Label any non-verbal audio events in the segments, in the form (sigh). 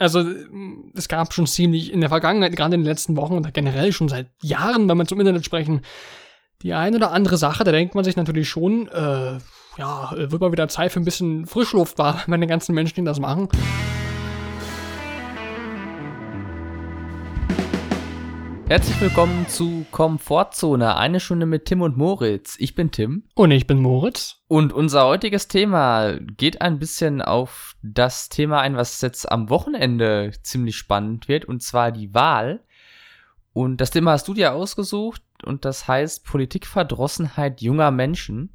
Also es gab schon ziemlich in der Vergangenheit, gerade in den letzten Wochen oder generell schon seit Jahren, wenn wir zum Internet sprechen, die eine oder andere Sache, da denkt man sich natürlich schon, äh, ja, wird mal wieder Zeit für ein bisschen Frischluft (laughs) wenn die ganzen Menschen, das machen. Herzlich willkommen zu Komfortzone, eine Stunde mit Tim und Moritz. Ich bin Tim. Und ich bin Moritz. Und unser heutiges Thema geht ein bisschen auf das Thema ein, was jetzt am Wochenende ziemlich spannend wird, und zwar die Wahl. Und das Thema hast du dir ausgesucht und das heißt Politikverdrossenheit junger Menschen.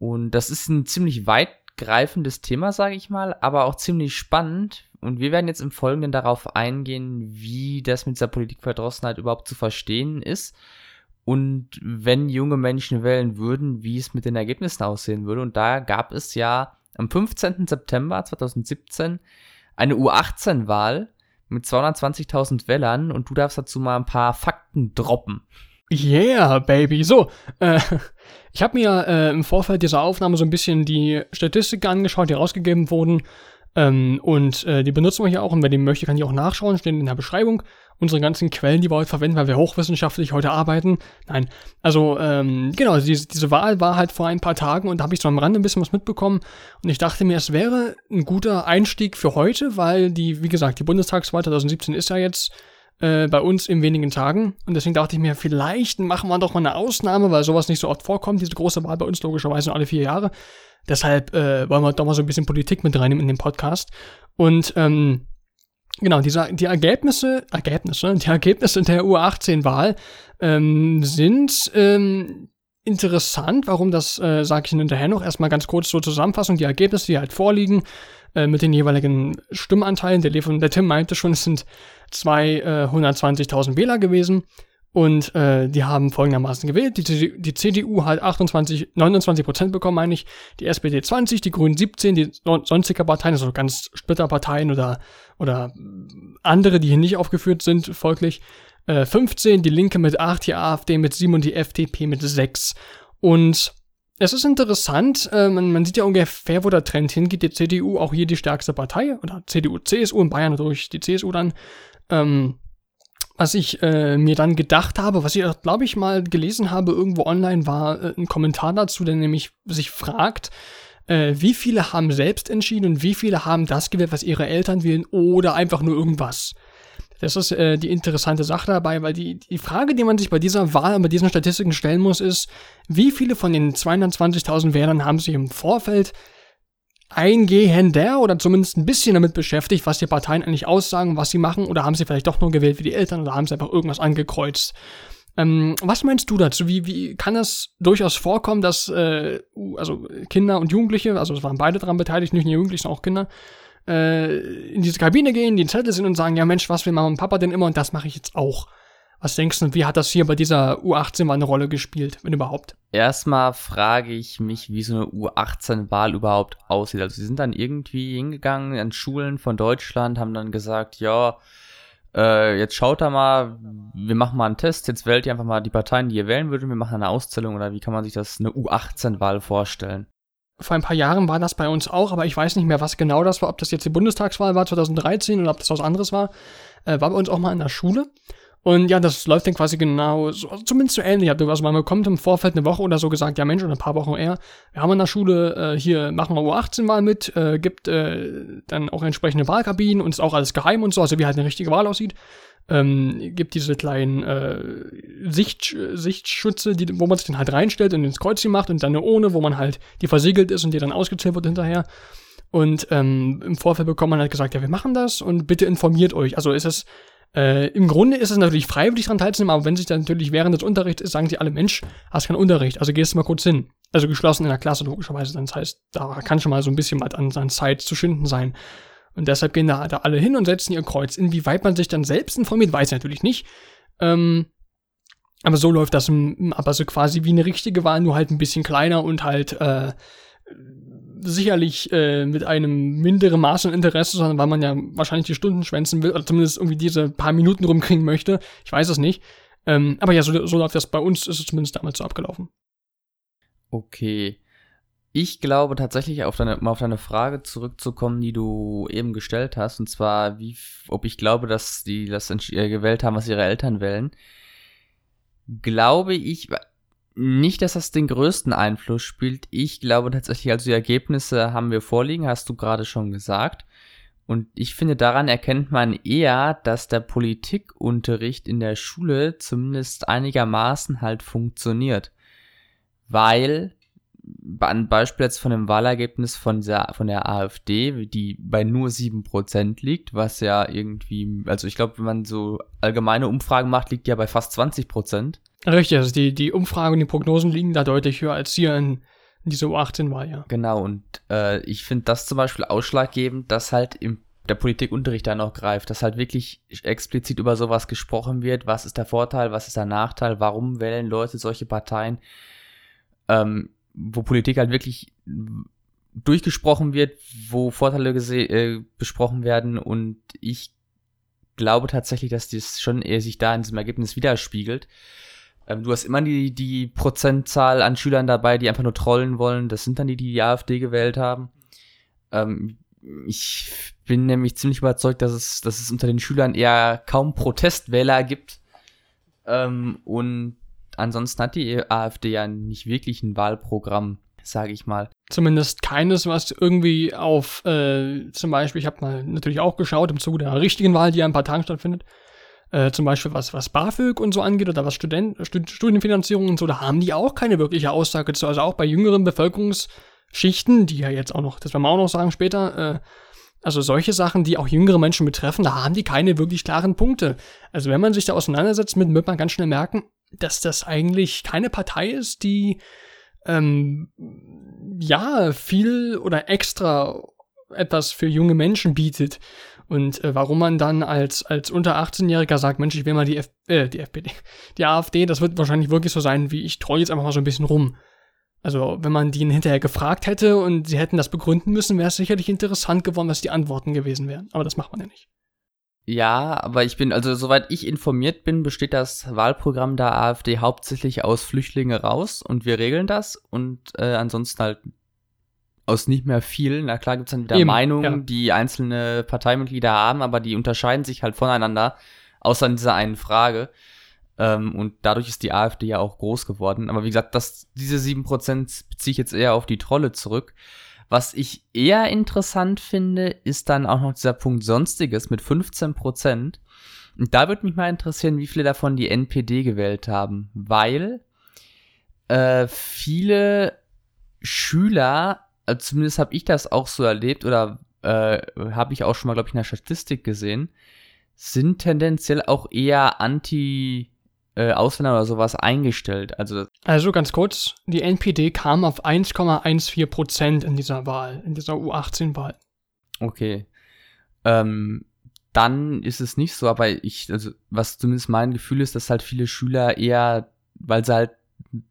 Und das ist ein ziemlich weitgreifendes Thema, sage ich mal, aber auch ziemlich spannend. Und wir werden jetzt im Folgenden darauf eingehen, wie das mit dieser Politikverdrossenheit überhaupt zu verstehen ist. Und wenn junge Menschen wählen würden, wie es mit den Ergebnissen aussehen würde. Und da gab es ja am 15. September 2017 eine U18-Wahl mit 220.000 Wählern und du darfst dazu mal ein paar Fakten droppen. Yeah, baby. So, äh, ich habe mir äh, im Vorfeld dieser Aufnahme so ein bisschen die Statistiken angeschaut, die rausgegeben wurden. Ähm, und äh, die benutzen wir hier auch. Und wer den möchte, kann die auch nachschauen, stehen in der Beschreibung. Unsere ganzen Quellen, die wir heute verwenden, weil wir hochwissenschaftlich heute arbeiten. Nein, also ähm, genau, diese, diese Wahl war halt vor ein paar Tagen und da habe ich so am Rande ein bisschen was mitbekommen. Und ich dachte mir, es wäre ein guter Einstieg für heute, weil die, wie gesagt, die Bundestagswahl 2017 ist ja jetzt äh, bei uns in wenigen Tagen. Und deswegen dachte ich mir, vielleicht machen wir doch mal eine Ausnahme, weil sowas nicht so oft vorkommt. Diese große Wahl bei uns logischerweise alle vier Jahre. Deshalb äh, wollen wir doch mal so ein bisschen Politik mit reinnehmen in den Podcast. Und ähm, genau, diese, die Ergebnisse, Ergebnisse, die Ergebnisse der U18-Wahl ähm, sind ähm, interessant. Warum das äh, sage ich Ihnen hinterher noch. Erstmal ganz kurz zur Zusammenfassung. Die Ergebnisse, die halt vorliegen, äh, mit den jeweiligen Stimmanteilen. Der, der Tim meinte schon, es sind 220.000 Wähler gewesen. Und äh, die haben folgendermaßen gewählt. Die, die CDU hat 28, 29 Prozent bekommen, meine ich. Die SPD 20, die Grünen 17, die sonstige Parteien, also ganz Splitterparteien oder, oder andere, die hier nicht aufgeführt sind, folglich, äh, 15, die Linke mit 8, die AfD mit 7 und die FDP mit 6. Und es ist interessant, äh, man, man, sieht ja ungefähr, wo der Trend hingeht. Die CDU auch hier die stärkste Partei, oder CDU, CSU in Bayern natürlich die CSU dann. Ähm, was ich äh, mir dann gedacht habe, was ich, glaube ich, mal gelesen habe irgendwo online, war äh, ein Kommentar dazu, der nämlich sich fragt, äh, wie viele haben selbst entschieden und wie viele haben das gewählt, was ihre Eltern wählen oder einfach nur irgendwas. Das ist äh, die interessante Sache dabei, weil die, die Frage, die man sich bei dieser Wahl und bei diesen Statistiken stellen muss, ist, wie viele von den 220.000 Wählern haben sich im Vorfeld eingehender oder zumindest ein bisschen damit beschäftigt, was die Parteien eigentlich aussagen, was sie machen, oder haben sie vielleicht doch nur gewählt wie die Eltern oder haben sie einfach irgendwas angekreuzt. Ähm, was meinst du dazu? Wie, wie kann es durchaus vorkommen, dass äh, also Kinder und Jugendliche, also es waren beide daran beteiligt, nicht nur Jugendliche, sondern auch Kinder, äh, in diese Kabine gehen, die Zettel sind und sagen, ja Mensch, was will Mama und Papa denn immer und das mache ich jetzt auch. Was denkst du, wie hat das hier bei dieser U18 mal eine Rolle gespielt, wenn überhaupt? Erstmal frage ich mich, wie so eine U18-Wahl überhaupt aussieht. Also sie sind dann irgendwie hingegangen an Schulen von Deutschland, haben dann gesagt, ja, äh, jetzt schaut da mal, wir machen mal einen Test, jetzt wählt ihr einfach mal die Parteien, die ihr wählen würdet, wir machen eine Auszählung oder wie kann man sich das eine U18-Wahl vorstellen? vor ein paar Jahren war das bei uns auch, aber ich weiß nicht mehr, was genau das war, ob das jetzt die Bundestagswahl war 2013 oder ob das was anderes war. Äh, war bei uns auch mal in der Schule. Und ja, das läuft dann quasi genau, so, also zumindest so ähnlich. Also man bekommt im Vorfeld eine Woche oder so gesagt, ja Mensch, oder ein paar Wochen eher, wir haben in der Schule, äh, hier machen wir U18 mal mit, äh, gibt äh, dann auch entsprechende Wahlkabinen und ist auch alles geheim und so, also wie halt eine richtige Wahl aussieht ähm, gibt diese kleinen äh, Sicht, Sichtschütze, die, wo man sich dann halt reinstellt und ins Kreuzchen macht und dann eine ohne, wo man halt, die versiegelt ist und die dann ausgezählt wird hinterher. Und ähm, im Vorfeld bekommt man halt gesagt, ja, wir machen das und bitte informiert euch. Also ist es, äh, im Grunde ist es natürlich freiwillig daran teilzunehmen, aber wenn sich dann natürlich während des Unterrichts ist, sagen sie alle, Mensch, hast keinen Unterricht, also gehst du mal kurz hin. Also geschlossen in der Klasse logischerweise, das heißt, da kann schon mal so ein bisschen was an, an Zeit zu schinden sein. Und deshalb gehen da, da alle hin und setzen ihr Kreuz. Inwieweit man sich dann selbst informiert, weiß ich natürlich nicht. Ähm, aber so läuft das aber so quasi wie eine richtige Wahl, nur halt ein bisschen kleiner und halt äh, sicherlich äh, mit einem minderen Maß an Interesse, sondern weil man ja wahrscheinlich die Stunden schwänzen will oder zumindest irgendwie diese paar Minuten rumkriegen möchte. Ich weiß es nicht. Ähm, aber ja, so, so läuft das bei uns, ist es zumindest damals so abgelaufen. Okay. Ich glaube tatsächlich, auf deine, um auf deine Frage zurückzukommen, die du eben gestellt hast, und zwar, wie, ob ich glaube, dass die das äh, gewählt haben, was ihre Eltern wählen, glaube ich nicht, dass das den größten Einfluss spielt. Ich glaube tatsächlich, also die Ergebnisse haben wir vorliegen, hast du gerade schon gesagt. Und ich finde, daran erkennt man eher, dass der Politikunterricht in der Schule zumindest einigermaßen halt funktioniert. Weil ein Beispiel jetzt von dem Wahlergebnis von der, von der AfD, die bei nur 7% liegt, was ja irgendwie, also ich glaube, wenn man so allgemeine Umfragen macht, liegt die ja bei fast 20%. Richtig, also die, die Umfragen und die Prognosen liegen da deutlich höher als hier in, in dieser U18-Wahl, ja. Genau, und äh, ich finde das zum Beispiel ausschlaggebend, dass halt im der Politikunterricht da noch greift, dass halt wirklich explizit über sowas gesprochen wird, was ist der Vorteil, was ist der Nachteil, warum wählen Leute solche Parteien. Ähm, wo Politik halt wirklich durchgesprochen wird, wo Vorteile äh, besprochen werden und ich glaube tatsächlich, dass das schon eher sich da in diesem Ergebnis widerspiegelt. Ähm, du hast immer die, die Prozentzahl an Schülern dabei, die einfach nur trollen wollen. Das sind dann die, die die AfD gewählt haben. Ähm, ich bin nämlich ziemlich überzeugt, dass es, dass es unter den Schülern eher kaum Protestwähler gibt. Ähm, und ansonsten hat die AfD ja nicht wirklich ein Wahlprogramm, sage ich mal. Zumindest keines, was irgendwie auf, äh, zum Beispiel, ich habe mal natürlich auch geschaut im Zuge der richtigen Wahl, die ja in ein paar Tagen stattfindet, äh, zum Beispiel was, was BAföG und so angeht oder was Student, Stud Studienfinanzierung und so, da haben die auch keine wirkliche Aussage zu. Also auch bei jüngeren Bevölkerungsschichten, die ja jetzt auch noch, das werden wir auch noch sagen später, äh, also solche Sachen, die auch jüngere Menschen betreffen, da haben die keine wirklich klaren Punkte. Also wenn man sich da auseinandersetzt mit, wird man ganz schnell merken, dass das eigentlich keine Partei ist, die ähm, ja viel oder extra etwas für junge Menschen bietet. Und äh, warum man dann als, als unter 18-Jähriger sagt, Mensch, ich will mal die, F äh, die FPD, (laughs) die AfD, das wird wahrscheinlich wirklich so sein, wie ich treue jetzt einfach mal so ein bisschen rum. Also, wenn man die hinterher gefragt hätte und sie hätten das begründen müssen, wäre es sicherlich interessant geworden, was die Antworten gewesen wären. Aber das macht man ja nicht. Ja, aber ich bin, also soweit ich informiert bin, besteht das Wahlprogramm der AfD hauptsächlich aus Flüchtlinge raus und wir regeln das und äh, ansonsten halt aus nicht mehr viel. Na klar gibt's dann wieder Eben, Meinungen, ja. die einzelne Parteimitglieder haben, aber die unterscheiden sich halt voneinander, außer in dieser einen Frage. Ähm, und dadurch ist die AfD ja auch groß geworden. Aber wie gesagt, das, diese sieben Prozent beziehe ich jetzt eher auf die Trolle zurück. Was ich eher interessant finde, ist dann auch noch dieser Punkt Sonstiges mit 15 Prozent. Und da würde mich mal interessieren, wie viele davon die NPD gewählt haben, weil äh, viele Schüler, also zumindest habe ich das auch so erlebt oder äh, habe ich auch schon mal, glaube ich, in der Statistik gesehen, sind tendenziell auch eher anti äh, Ausländer oder sowas eingestellt. Also, also ganz kurz, die NPD kam auf 1,14 Prozent in dieser Wahl, in dieser U18-Wahl. Okay. Ähm, dann ist es nicht so, aber ich, also was zumindest mein Gefühl ist, dass halt viele Schüler eher, weil sie halt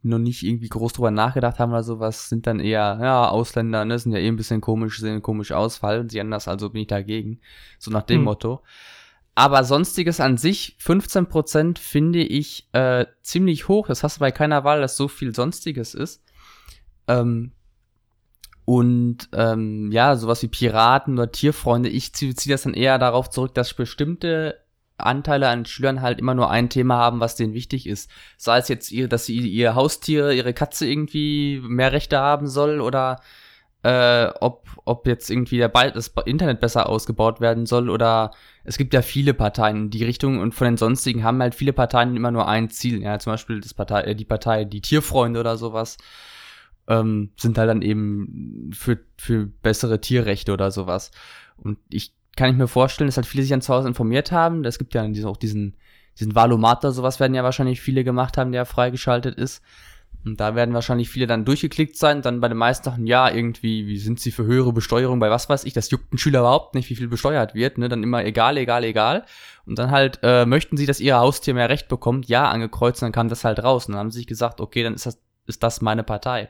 noch nicht irgendwie groß drüber nachgedacht haben oder sowas, sind dann eher, ja, Ausländer, ne, sind ja eh ein bisschen komisch, sehen komisch aus, fallen sie anders, also bin ich dagegen. So nach dem hm. Motto. Aber sonstiges an sich, 15% finde ich äh, ziemlich hoch. Das hast du bei keiner Wahl, dass so viel sonstiges ist. Ähm, und ähm, ja, sowas wie Piraten oder Tierfreunde, ich ziehe zieh das dann eher darauf zurück, dass bestimmte Anteile an Schülern halt immer nur ein Thema haben, was denen wichtig ist. Sei es jetzt, ihr, dass sie ihr Haustier, ihre Katze irgendwie mehr Rechte haben soll oder äh, ob, ob jetzt irgendwie der Ball, das Internet besser ausgebaut werden soll oder es gibt ja viele Parteien in die Richtung und von den sonstigen haben halt viele Parteien immer nur ein Ziel. Ja, zum Beispiel das Partei, äh, die Partei Die Tierfreunde oder sowas ähm, sind halt dann eben für, für bessere Tierrechte oder sowas. Und ich kann ich mir vorstellen, dass halt viele sich an zu Hause informiert haben. Es gibt ja auch diesen, diesen Valomat oder sowas werden ja wahrscheinlich viele gemacht haben, der freigeschaltet ist. Und da werden wahrscheinlich viele dann durchgeklickt sein, dann bei den meisten Sachen, ja, irgendwie, wie sind sie für höhere Besteuerung bei was weiß ich, das juckt ein Schüler überhaupt nicht, wie viel besteuert wird, ne, dann immer egal, egal, egal. Und dann halt, äh, möchten sie, dass ihr Haustier mehr Recht bekommt, ja, angekreuzt, dann kam das halt raus. Und dann haben sie sich gesagt, okay, dann ist das, ist das meine Partei.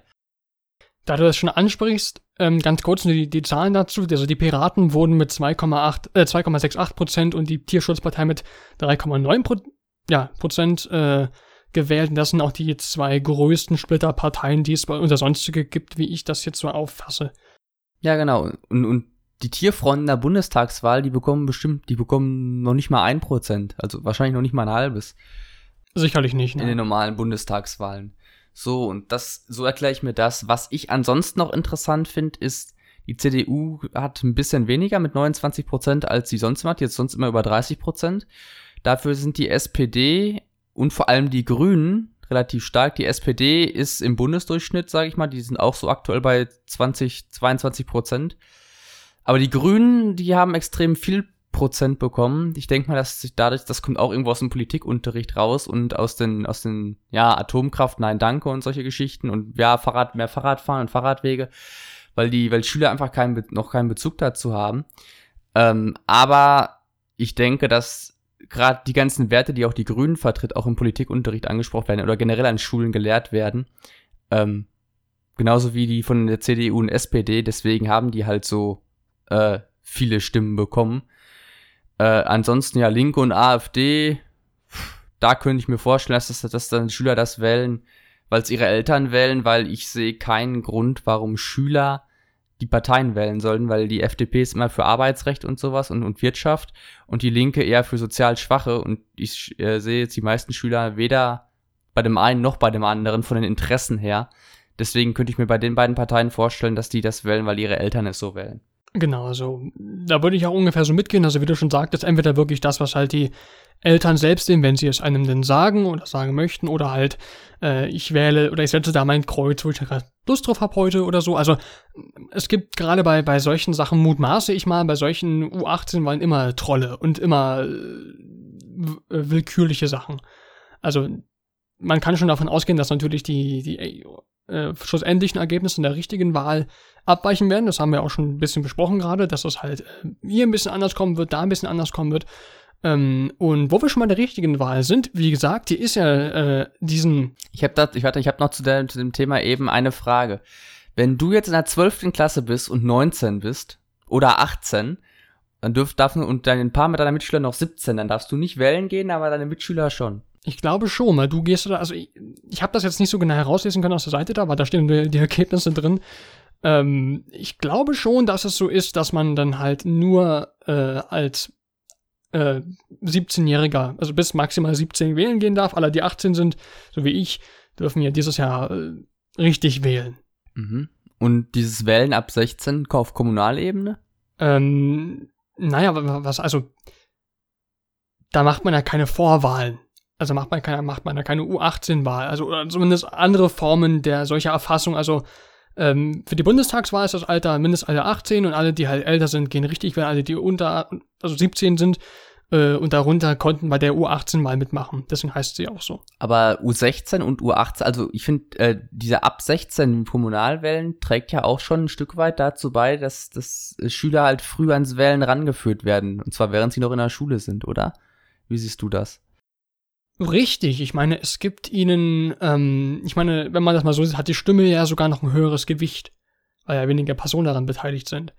Da du das schon ansprichst, ähm, ganz kurz die, die Zahlen dazu. Also die Piraten wurden mit 2,8, äh, 2,68 Prozent und die Tierschutzpartei mit 3,9 Pro ja, Prozent äh, gewählt. Und das sind auch die zwei größten Splitterparteien, die es bei unser Sonstige gibt, wie ich das jetzt so auffasse. Ja, genau. Und, und die Tierfronten der Bundestagswahl, die bekommen bestimmt, die bekommen noch nicht mal ein Prozent. Also wahrscheinlich noch nicht mal ein halbes. Sicherlich nicht, ne? In den normalen Bundestagswahlen. So, und das, so erkläre ich mir das. Was ich ansonsten noch interessant finde, ist, die CDU hat ein bisschen weniger mit 29 Prozent, als sie sonst macht. Jetzt sonst immer über 30 Prozent. Dafür sind die SPD und vor allem die Grünen relativ stark. Die SPD ist im Bundesdurchschnitt, sage ich mal, die sind auch so aktuell bei 20, 22 Prozent. Aber die Grünen, die haben extrem viel Prozent bekommen. Ich denke mal, dass sich dadurch, das kommt auch irgendwo aus dem Politikunterricht raus und aus den, aus den, ja, Atomkraft, nein, danke und solche Geschichten und ja, Fahrrad, mehr Fahrradfahren und Fahrradwege, weil die, weil Schüler einfach keinen, noch keinen Bezug dazu haben. Ähm, aber ich denke, dass gerade die ganzen Werte, die auch die Grünen vertritt, auch im Politikunterricht angesprochen werden oder generell an Schulen gelehrt werden. Ähm, genauso wie die von der CDU und SPD, deswegen haben die halt so äh, viele Stimmen bekommen. Äh, ansonsten ja Linke und AfD, da könnte ich mir vorstellen, dass, das, dass dann Schüler das wählen, weil es ihre Eltern wählen, weil ich sehe keinen Grund, warum Schüler die Parteien wählen sollten, weil die FDP ist immer für Arbeitsrecht und sowas und, und Wirtschaft und die Linke eher für sozial Schwache und ich äh, sehe jetzt die meisten Schüler weder bei dem einen noch bei dem anderen von den Interessen her. Deswegen könnte ich mir bei den beiden Parteien vorstellen, dass die das wählen, weil ihre Eltern es so wählen. Genau, also da würde ich auch ungefähr so mitgehen. Also wie du schon sagtest, entweder wirklich das, was halt die Eltern selbst sehen, wenn sie es einem denn sagen oder sagen möchten, oder halt äh, ich wähle oder ich setze da mein Kreuz, wo ich gerade Lust drauf habe heute oder so. Also es gibt gerade bei, bei solchen Sachen, mutmaße ich mal, bei solchen U18-Wahlen immer Trolle und immer äh, willkürliche Sachen. Also man kann schon davon ausgehen, dass natürlich die, die äh, schlussendlichen Ergebnisse in der richtigen Wahl abweichen werden. Das haben wir auch schon ein bisschen besprochen gerade, dass das halt äh, hier ein bisschen anders kommen wird, da ein bisschen anders kommen wird. Ähm, und wo wir schon mal der richtigen Wahl sind, wie gesagt, hier ist ja äh, diesen. Ich habe das, ich warte, ich habe noch zu, der, zu dem Thema eben eine Frage. Wenn du jetzt in der 12. Klasse bist und 19 bist oder 18, dann dürf, darf und dein Paar mit deiner Mitschüler noch 17, dann darfst du nicht wählen gehen, aber deine Mitschüler schon. Ich glaube schon, weil du gehst da, also ich, ich habe das jetzt nicht so genau herauslesen können aus der Seite da, aber da stehen die, die Ergebnisse drin. Ähm, ich glaube schon, dass es so ist, dass man dann halt nur äh, als äh, 17-Jähriger, also bis maximal 17 wählen gehen darf. Alle, die 18 sind, so wie ich, dürfen ja dieses Jahr äh, richtig wählen. Mhm. Und dieses Wählen ab 16 auf Kommunalebene? Ähm, naja, was, also, da macht man ja keine Vorwahlen. Also macht man keine, macht man ja keine U18-Wahl. Also, oder zumindest andere Formen der solcher Erfassung. Also, ähm, für die Bundestagswahl ist das Alter Mindestalter 18 und alle, die halt älter sind, gehen richtig, wenn alle, die unter, also 17 sind äh, und darunter konnten bei der U18 mal mitmachen. Deswegen heißt sie auch so. Aber U16 und U18, also ich finde, äh, diese ab 16 Kommunalwählen trägt ja auch schon ein Stück weit dazu bei, dass, dass Schüler halt früh ans Wählen rangeführt werden. Und zwar während sie noch in der Schule sind, oder? Wie siehst du das? Richtig, ich meine, es gibt ihnen, ähm, ich meine, wenn man das mal so sieht, hat die Stimme ja sogar noch ein höheres Gewicht, weil ja weniger Personen daran beteiligt sind.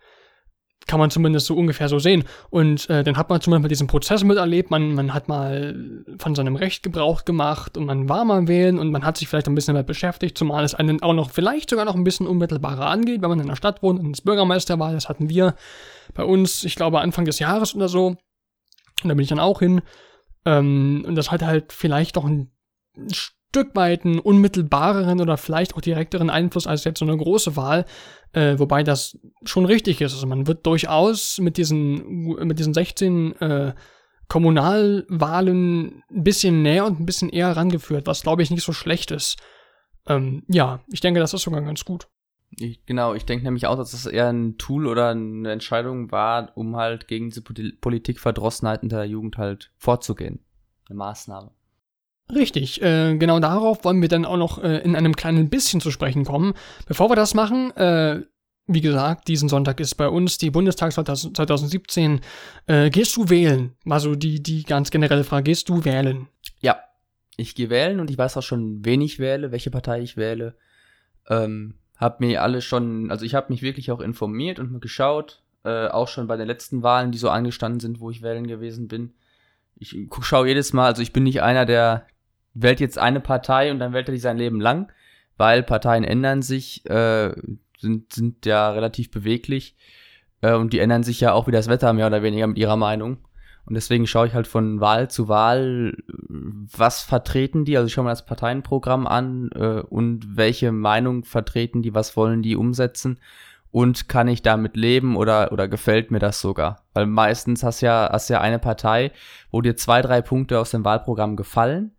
Kann man zumindest so ungefähr so sehen. Und äh, dann hat man zumindest mal diesen Prozess miterlebt, man, man hat mal von seinem Recht Gebrauch gemacht und man war mal wählen und man hat sich vielleicht ein bisschen damit beschäftigt, zumal es einen auch noch vielleicht sogar noch ein bisschen unmittelbarer angeht, wenn man in der Stadt wohnt und ins Bürgermeisterwahl, das hatten wir bei uns, ich glaube Anfang des Jahres oder so. Und da bin ich dann auch hin. Ähm, und das hat halt vielleicht doch ein Stück weit einen unmittelbareren oder vielleicht auch direkteren Einfluss als jetzt so eine große Wahl, äh, wobei das schon richtig ist. Also man wird durchaus mit diesen, mit diesen 16 äh, Kommunalwahlen ein bisschen näher und ein bisschen eher rangeführt, was glaube ich nicht so schlecht ist. Ähm, ja, ich denke, das ist sogar ganz gut. Ich, genau, ich denke nämlich auch, dass es eher ein Tool oder eine Entscheidung war, um halt gegen diese Politikverdrossenheit in der Jugend halt vorzugehen. Eine Maßnahme. Richtig, äh, genau darauf wollen wir dann auch noch äh, in einem kleinen bisschen zu sprechen kommen. Bevor wir das machen, äh, wie gesagt, diesen Sonntag ist bei uns die Bundestagswahl 2017. Äh, gehst du wählen? Also die, die ganz generelle Frage, gehst du wählen? Ja, ich gehe wählen und ich weiß auch schon, wen ich wähle, welche Partei ich wähle. Ähm, hab mir alle schon, also ich habe mich wirklich auch informiert und geschaut, äh, auch schon bei den letzten Wahlen, die so angestanden sind, wo ich wählen gewesen bin. Ich schaue jedes Mal, also ich bin nicht einer, der wählt jetzt eine Partei und dann wählt er die sein Leben lang, weil Parteien ändern sich, äh, sind, sind ja relativ beweglich äh, und die ändern sich ja auch wie das Wetter mehr oder weniger mit ihrer Meinung. Und deswegen schaue ich halt von Wahl zu Wahl, was vertreten die, also ich schaue mir das Parteienprogramm an äh, und welche Meinung vertreten die, was wollen die umsetzen und kann ich damit leben oder, oder gefällt mir das sogar? Weil meistens hast ja, hast ja eine Partei, wo dir zwei, drei Punkte aus dem Wahlprogramm gefallen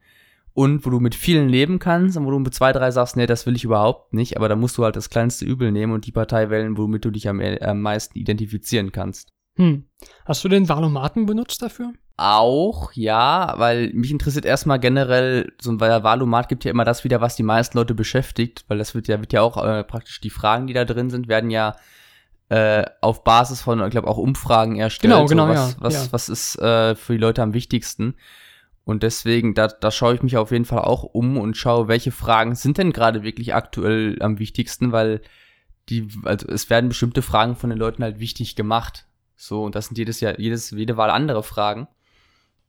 und wo du mit vielen leben kannst und wo du mit zwei, drei sagst, nee, das will ich überhaupt nicht, aber da musst du halt das kleinste Übel nehmen und die Partei wählen, womit du dich am, am meisten identifizieren kannst. Hm. Hast du den Valomaten benutzt dafür? Auch, ja, weil mich interessiert erstmal generell, so ein Valomat gibt ja immer das wieder, was die meisten Leute beschäftigt, weil das wird ja, wird ja auch äh, praktisch die Fragen, die da drin sind, werden ja äh, auf Basis von, ich glaube, auch Umfragen erstellt. Genau, genau, so, was, ja, was, ja. was ist äh, für die Leute am wichtigsten? Und deswegen, da, da schaue ich mich auf jeden Fall auch um und schaue, welche Fragen sind denn gerade wirklich aktuell am wichtigsten, weil die, also es werden bestimmte Fragen von den Leuten halt wichtig gemacht. So, und das sind jedes Jahr, jedes, jede Wahl andere Fragen.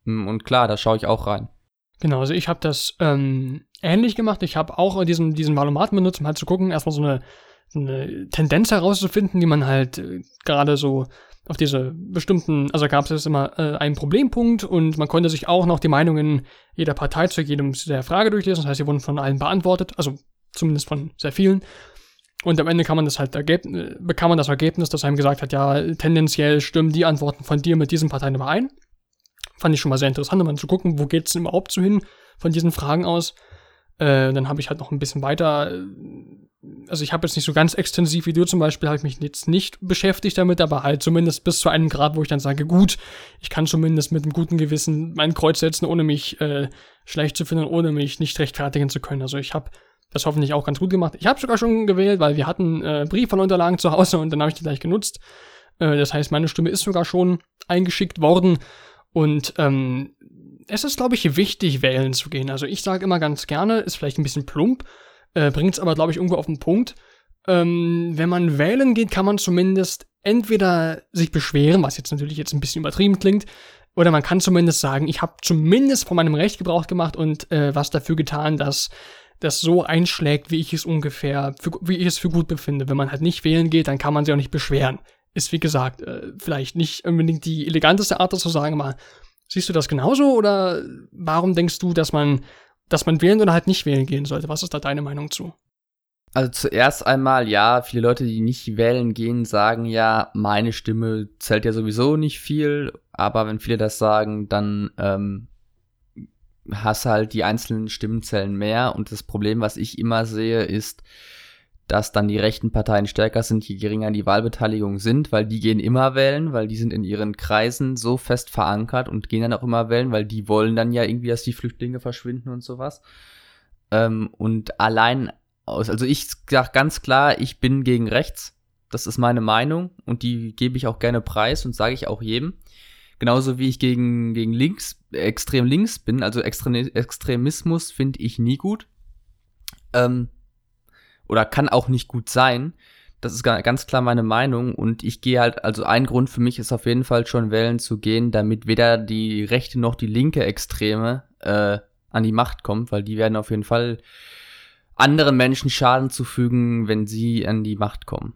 Mm, Und klar, da schaue ich auch rein. Genau, also ich habe das ähm, ähnlich gemacht. Ich habe auch diesen, diesen Valomaten benutzt, um halt zu gucken, erstmal so eine, eine Tendenz herauszufinden, die man halt äh, gerade so auf diese bestimmten, also gab es immer äh, einen Problempunkt und man konnte sich auch noch die Meinungen jeder Partei zu jedem der Frage durchlesen. Das heißt, sie wurden von allen beantwortet, also zumindest von sehr vielen. Und am Ende kann man das halt ergeb äh, bekam man das Ergebnis, das einem gesagt hat, ja, tendenziell stimmen die Antworten von dir mit diesen Parteien überein. Fand ich schon mal sehr interessant, um mal zu gucken, wo geht es denn überhaupt so hin von diesen Fragen aus. Äh, dann habe ich halt noch ein bisschen weiter, äh, also ich habe jetzt nicht so ganz extensiv wie du zum Beispiel, habe ich mich jetzt nicht beschäftigt damit, aber halt zumindest bis zu einem Grad, wo ich dann sage, gut, ich kann zumindest mit einem guten Gewissen mein Kreuz setzen, ohne mich äh, schlecht zu finden, ohne mich nicht rechtfertigen zu können. Also ich habe das hoffentlich auch ganz gut gemacht. Ich habe sogar schon gewählt, weil wir hatten äh, Briefwahlunterlagen zu Hause und dann habe ich die gleich genutzt. Äh, das heißt, meine Stimme ist sogar schon eingeschickt worden. Und ähm, es ist, glaube ich, wichtig, wählen zu gehen. Also ich sage immer ganz gerne, ist vielleicht ein bisschen plump, äh, bringt es aber, glaube ich, irgendwo auf den Punkt. Ähm, wenn man wählen geht, kann man zumindest entweder sich beschweren, was jetzt natürlich jetzt ein bisschen übertrieben klingt, oder man kann zumindest sagen, ich habe zumindest von meinem Recht Gebrauch gemacht und äh, was dafür getan, dass das so einschlägt, wie ich es ungefähr, für, wie ich es für gut befinde. Wenn man halt nicht wählen geht, dann kann man sich auch nicht beschweren. Ist wie gesagt, äh, vielleicht nicht unbedingt die eleganteste Art, das zu sagen, aber siehst du das genauso oder warum denkst du, dass man, dass man wählen oder halt nicht wählen gehen sollte? Was ist da deine Meinung zu? Also zuerst einmal, ja, viele Leute, die nicht wählen gehen, sagen ja, meine Stimme zählt ja sowieso nicht viel, aber wenn viele das sagen, dann ähm, hast halt die einzelnen Stimmen zählen mehr und das Problem, was ich immer sehe, ist, dass dann die rechten Parteien stärker sind, je geringer die Wahlbeteiligung sind, weil die gehen immer wählen, weil die sind in ihren Kreisen so fest verankert und gehen dann auch immer wählen, weil die wollen dann ja irgendwie, dass die Flüchtlinge verschwinden und sowas. Ähm, und allein aus, also ich sag ganz klar, ich bin gegen rechts. Das ist meine Meinung und die gebe ich auch gerne preis und sage ich auch jedem. Genauso wie ich gegen, gegen links, extrem links bin, also Extre Extremismus finde ich nie gut. Ähm, oder kann auch nicht gut sein. Das ist ganz klar meine Meinung und ich gehe halt, also ein Grund für mich ist auf jeden Fall schon wählen zu gehen, damit weder die rechte noch die linke Extreme äh, an die Macht kommt, weil die werden auf jeden Fall anderen Menschen Schaden zufügen, wenn sie an die Macht kommen.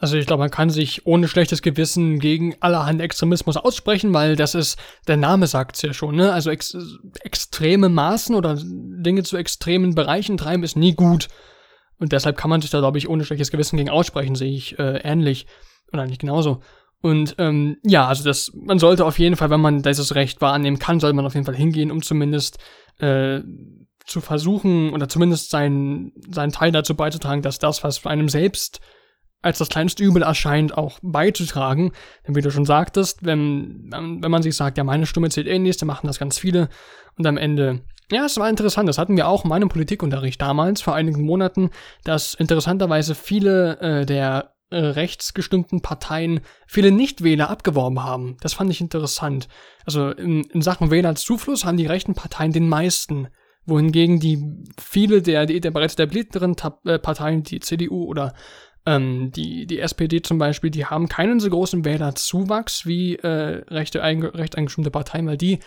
Also ich glaube, man kann sich ohne schlechtes Gewissen gegen allerhand Extremismus aussprechen, weil das ist, der Name sagt es ja schon, ne? Also ex extreme Maßen oder Dinge zu extremen Bereichen treiben ist nie gut. Und deshalb kann man sich da, glaube ich, ohne schlechtes Gewissen gegen aussprechen, sehe ich äh, ähnlich. Oder nicht genauso. Und ähm, ja, also das, man sollte auf jeden Fall, wenn man dieses Recht wahrnehmen kann, sollte man auf jeden Fall hingehen, um zumindest äh, zu versuchen oder zumindest seinen, seinen Teil dazu beizutragen, dass das, was einem selbst als das kleinste Übel erscheint, auch beizutragen. Denn wie du schon sagtest, wenn, wenn man sich sagt, ja, meine Stimme zählt eh nichts, dann machen das ganz viele. Und am Ende, ja, es war interessant, das hatten wir auch in meinem Politikunterricht damals, vor einigen Monaten, dass interessanterweise viele äh, der äh, rechtsgestimmten Parteien viele Nichtwähler abgeworben haben. Das fand ich interessant. Also in, in Sachen Wählerzufluss haben die rechten Parteien den meisten wohingegen die viele der, der, der bereits etablierteren äh, Parteien, die CDU oder ähm, die, die SPD zum Beispiel, die haben keinen so großen Wählerzuwachs wie äh, rechte, einge, recht eingestimmte Parteien, weil die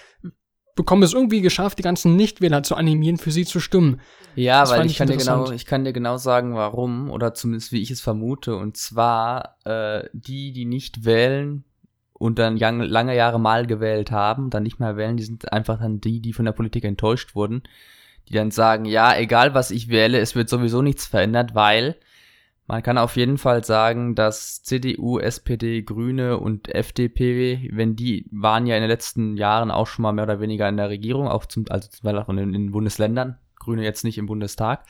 bekommen es irgendwie geschafft, die ganzen Nichtwähler zu animieren, für sie zu stimmen. Ja, das weil ich kann, dir genau, ich kann dir genau sagen, warum, oder zumindest wie ich es vermute. Und zwar, äh, die, die nicht wählen und dann lange Jahre mal gewählt haben, dann nicht mehr wählen, die sind einfach dann die, die von der Politik enttäuscht wurden, die dann sagen, ja, egal was ich wähle, es wird sowieso nichts verändert, weil man kann auf jeden Fall sagen, dass CDU, SPD, Grüne und FDP, wenn die waren ja in den letzten Jahren auch schon mal mehr oder weniger in der Regierung, auch zum, also zum Beispiel auch in, den Bundesländern, Grüne jetzt nicht im Bundestag.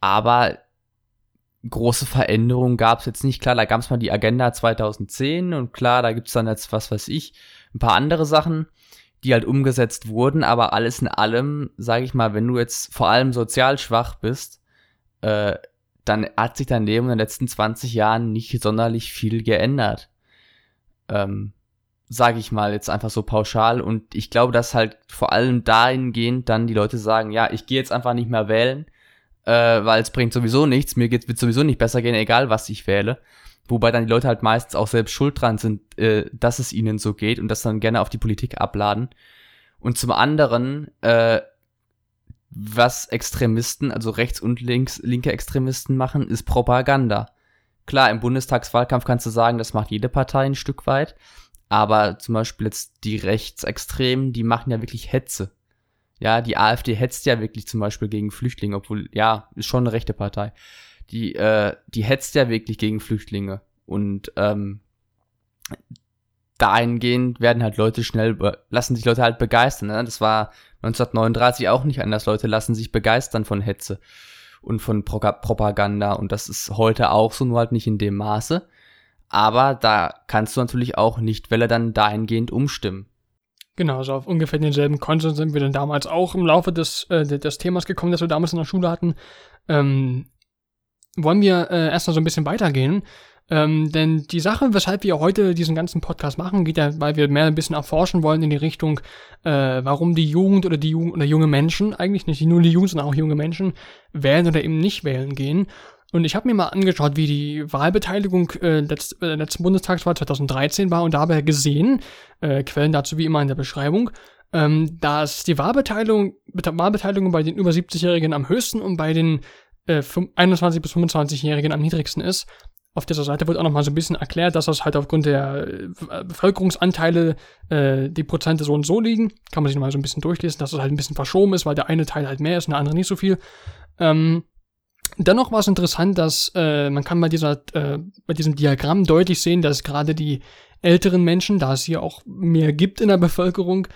Aber große Veränderungen gab es jetzt nicht. Klar, da gab es mal die Agenda 2010 und klar, da gibt es dann jetzt, was weiß ich, ein paar andere Sachen, die halt umgesetzt wurden, aber alles in allem, sage ich mal, wenn du jetzt vor allem sozial schwach bist, äh, dann hat sich dein Leben in den letzten 20 Jahren nicht sonderlich viel geändert. Ähm, sage ich mal jetzt einfach so pauschal. Und ich glaube, dass halt vor allem dahingehend dann die Leute sagen, ja, ich gehe jetzt einfach nicht mehr wählen, äh, weil es bringt sowieso nichts, mir geht's, wird sowieso nicht besser gehen, egal was ich wähle. Wobei dann die Leute halt meistens auch selbst schuld dran sind, äh, dass es ihnen so geht und das dann gerne auf die Politik abladen. Und zum anderen äh, was Extremisten, also rechts und links, linke Extremisten machen, ist Propaganda. Klar, im Bundestagswahlkampf kannst du sagen, das macht jede Partei ein Stück weit. Aber zum Beispiel jetzt die Rechtsextremen, die machen ja wirklich Hetze. Ja, die AfD hetzt ja wirklich zum Beispiel gegen Flüchtlinge, obwohl, ja, ist schon eine rechte Partei. Die, äh, die hetzt ja wirklich gegen Flüchtlinge. Und ähm, dahingehend werden halt Leute schnell, lassen sich Leute halt begeistern. Ne? Das war 1939 auch nicht anders. Leute lassen sich begeistern von Hetze und von Pro Propaganda und das ist heute auch so, nur halt nicht in dem Maße. Aber da kannst du natürlich auch nicht Welle dann dahingehend umstimmen. Genau, so auf ungefähr denselben Konsens sind wir dann damals auch im Laufe des, äh, des Themas gekommen, das wir damals in der Schule hatten. Ähm, wollen wir äh, erstmal so ein bisschen weitergehen ähm, denn die Sache, weshalb wir heute diesen ganzen Podcast machen, geht ja, weil wir mehr ein bisschen erforschen wollen in die Richtung, äh, warum die Jugend oder die Jugend oder junge Menschen, eigentlich nicht nur die Jugend, sondern auch junge Menschen, wählen oder eben nicht wählen gehen. Und ich habe mir mal angeschaut, wie die Wahlbeteiligung äh, letzt, äh, letzten Bundestagswahl 2013 war und dabei gesehen, äh, Quellen dazu wie immer in der Beschreibung, ähm, dass die Wahlbeteiligung, Wahlbeteiligung bei den über 70-Jährigen am höchsten und bei den äh, 21 bis 25-Jährigen am niedrigsten ist auf dieser Seite wird auch nochmal so ein bisschen erklärt, dass das halt aufgrund der äh, Bevölkerungsanteile äh, die Prozente so und so liegen. Kann man sich nochmal so ein bisschen durchlesen, dass es halt ein bisschen verschoben ist, weil der eine Teil halt mehr ist und der andere nicht so viel. Ähm, dennoch war es interessant, dass äh, man kann bei dieser, äh, bei diesem Diagramm deutlich sehen, dass gerade die älteren Menschen, da es hier auch mehr gibt in der Bevölkerung,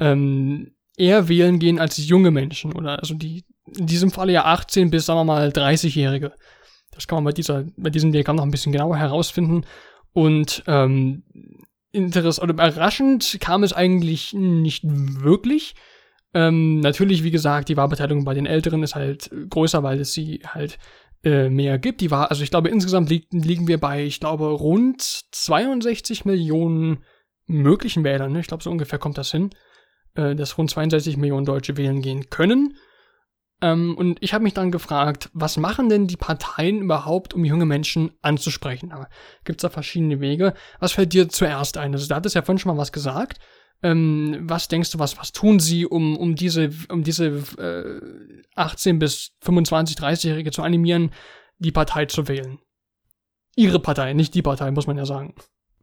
ähm, eher wählen gehen als junge Menschen oder also die in diesem Falle ja 18 bis sagen wir mal 30-Jährige. Das kann man bei, dieser, bei diesem Diagramm noch ein bisschen genauer herausfinden. Und ähm, interessant oder überraschend kam es eigentlich nicht wirklich. Ähm, natürlich, wie gesagt, die Wahlbeteiligung bei den Älteren ist halt größer, weil es sie halt äh, mehr gibt. Die war, also ich glaube, insgesamt li liegen wir bei, ich glaube, rund 62 Millionen möglichen Wählern. Ne? Ich glaube, so ungefähr kommt das hin, äh, dass rund 62 Millionen Deutsche wählen gehen können. Ähm, und ich habe mich dann gefragt, was machen denn die Parteien überhaupt, um junge Menschen anzusprechen? Gibt es da verschiedene Wege. Was fällt dir zuerst ein? Also, da hat es ja vorhin schon mal was gesagt. Ähm, was denkst du, was, was tun sie, um, um diese, um diese äh, 18 bis 25, 30-Jährige zu animieren, die Partei zu wählen? Ihre Partei, nicht die Partei, muss man ja sagen.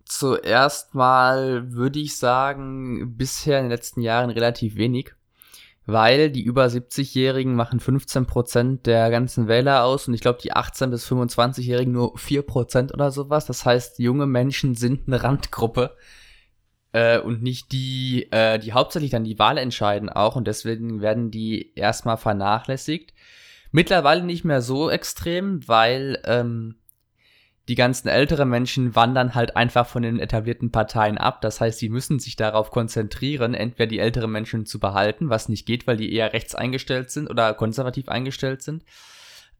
Zuerst mal würde ich sagen, bisher in den letzten Jahren relativ wenig weil die über 70-Jährigen machen 15% der ganzen Wähler aus und ich glaube die 18 bis 25-Jährigen nur 4% oder sowas. Das heißt, junge Menschen sind eine Randgruppe äh, und nicht die, äh, die hauptsächlich dann die Wahl entscheiden auch und deswegen werden die erstmal vernachlässigt. Mittlerweile nicht mehr so extrem, weil ähm, die ganzen älteren Menschen wandern halt einfach von den etablierten Parteien ab. Das heißt, sie müssen sich darauf konzentrieren, entweder die älteren Menschen zu behalten, was nicht geht, weil die eher rechts eingestellt sind oder konservativ eingestellt sind.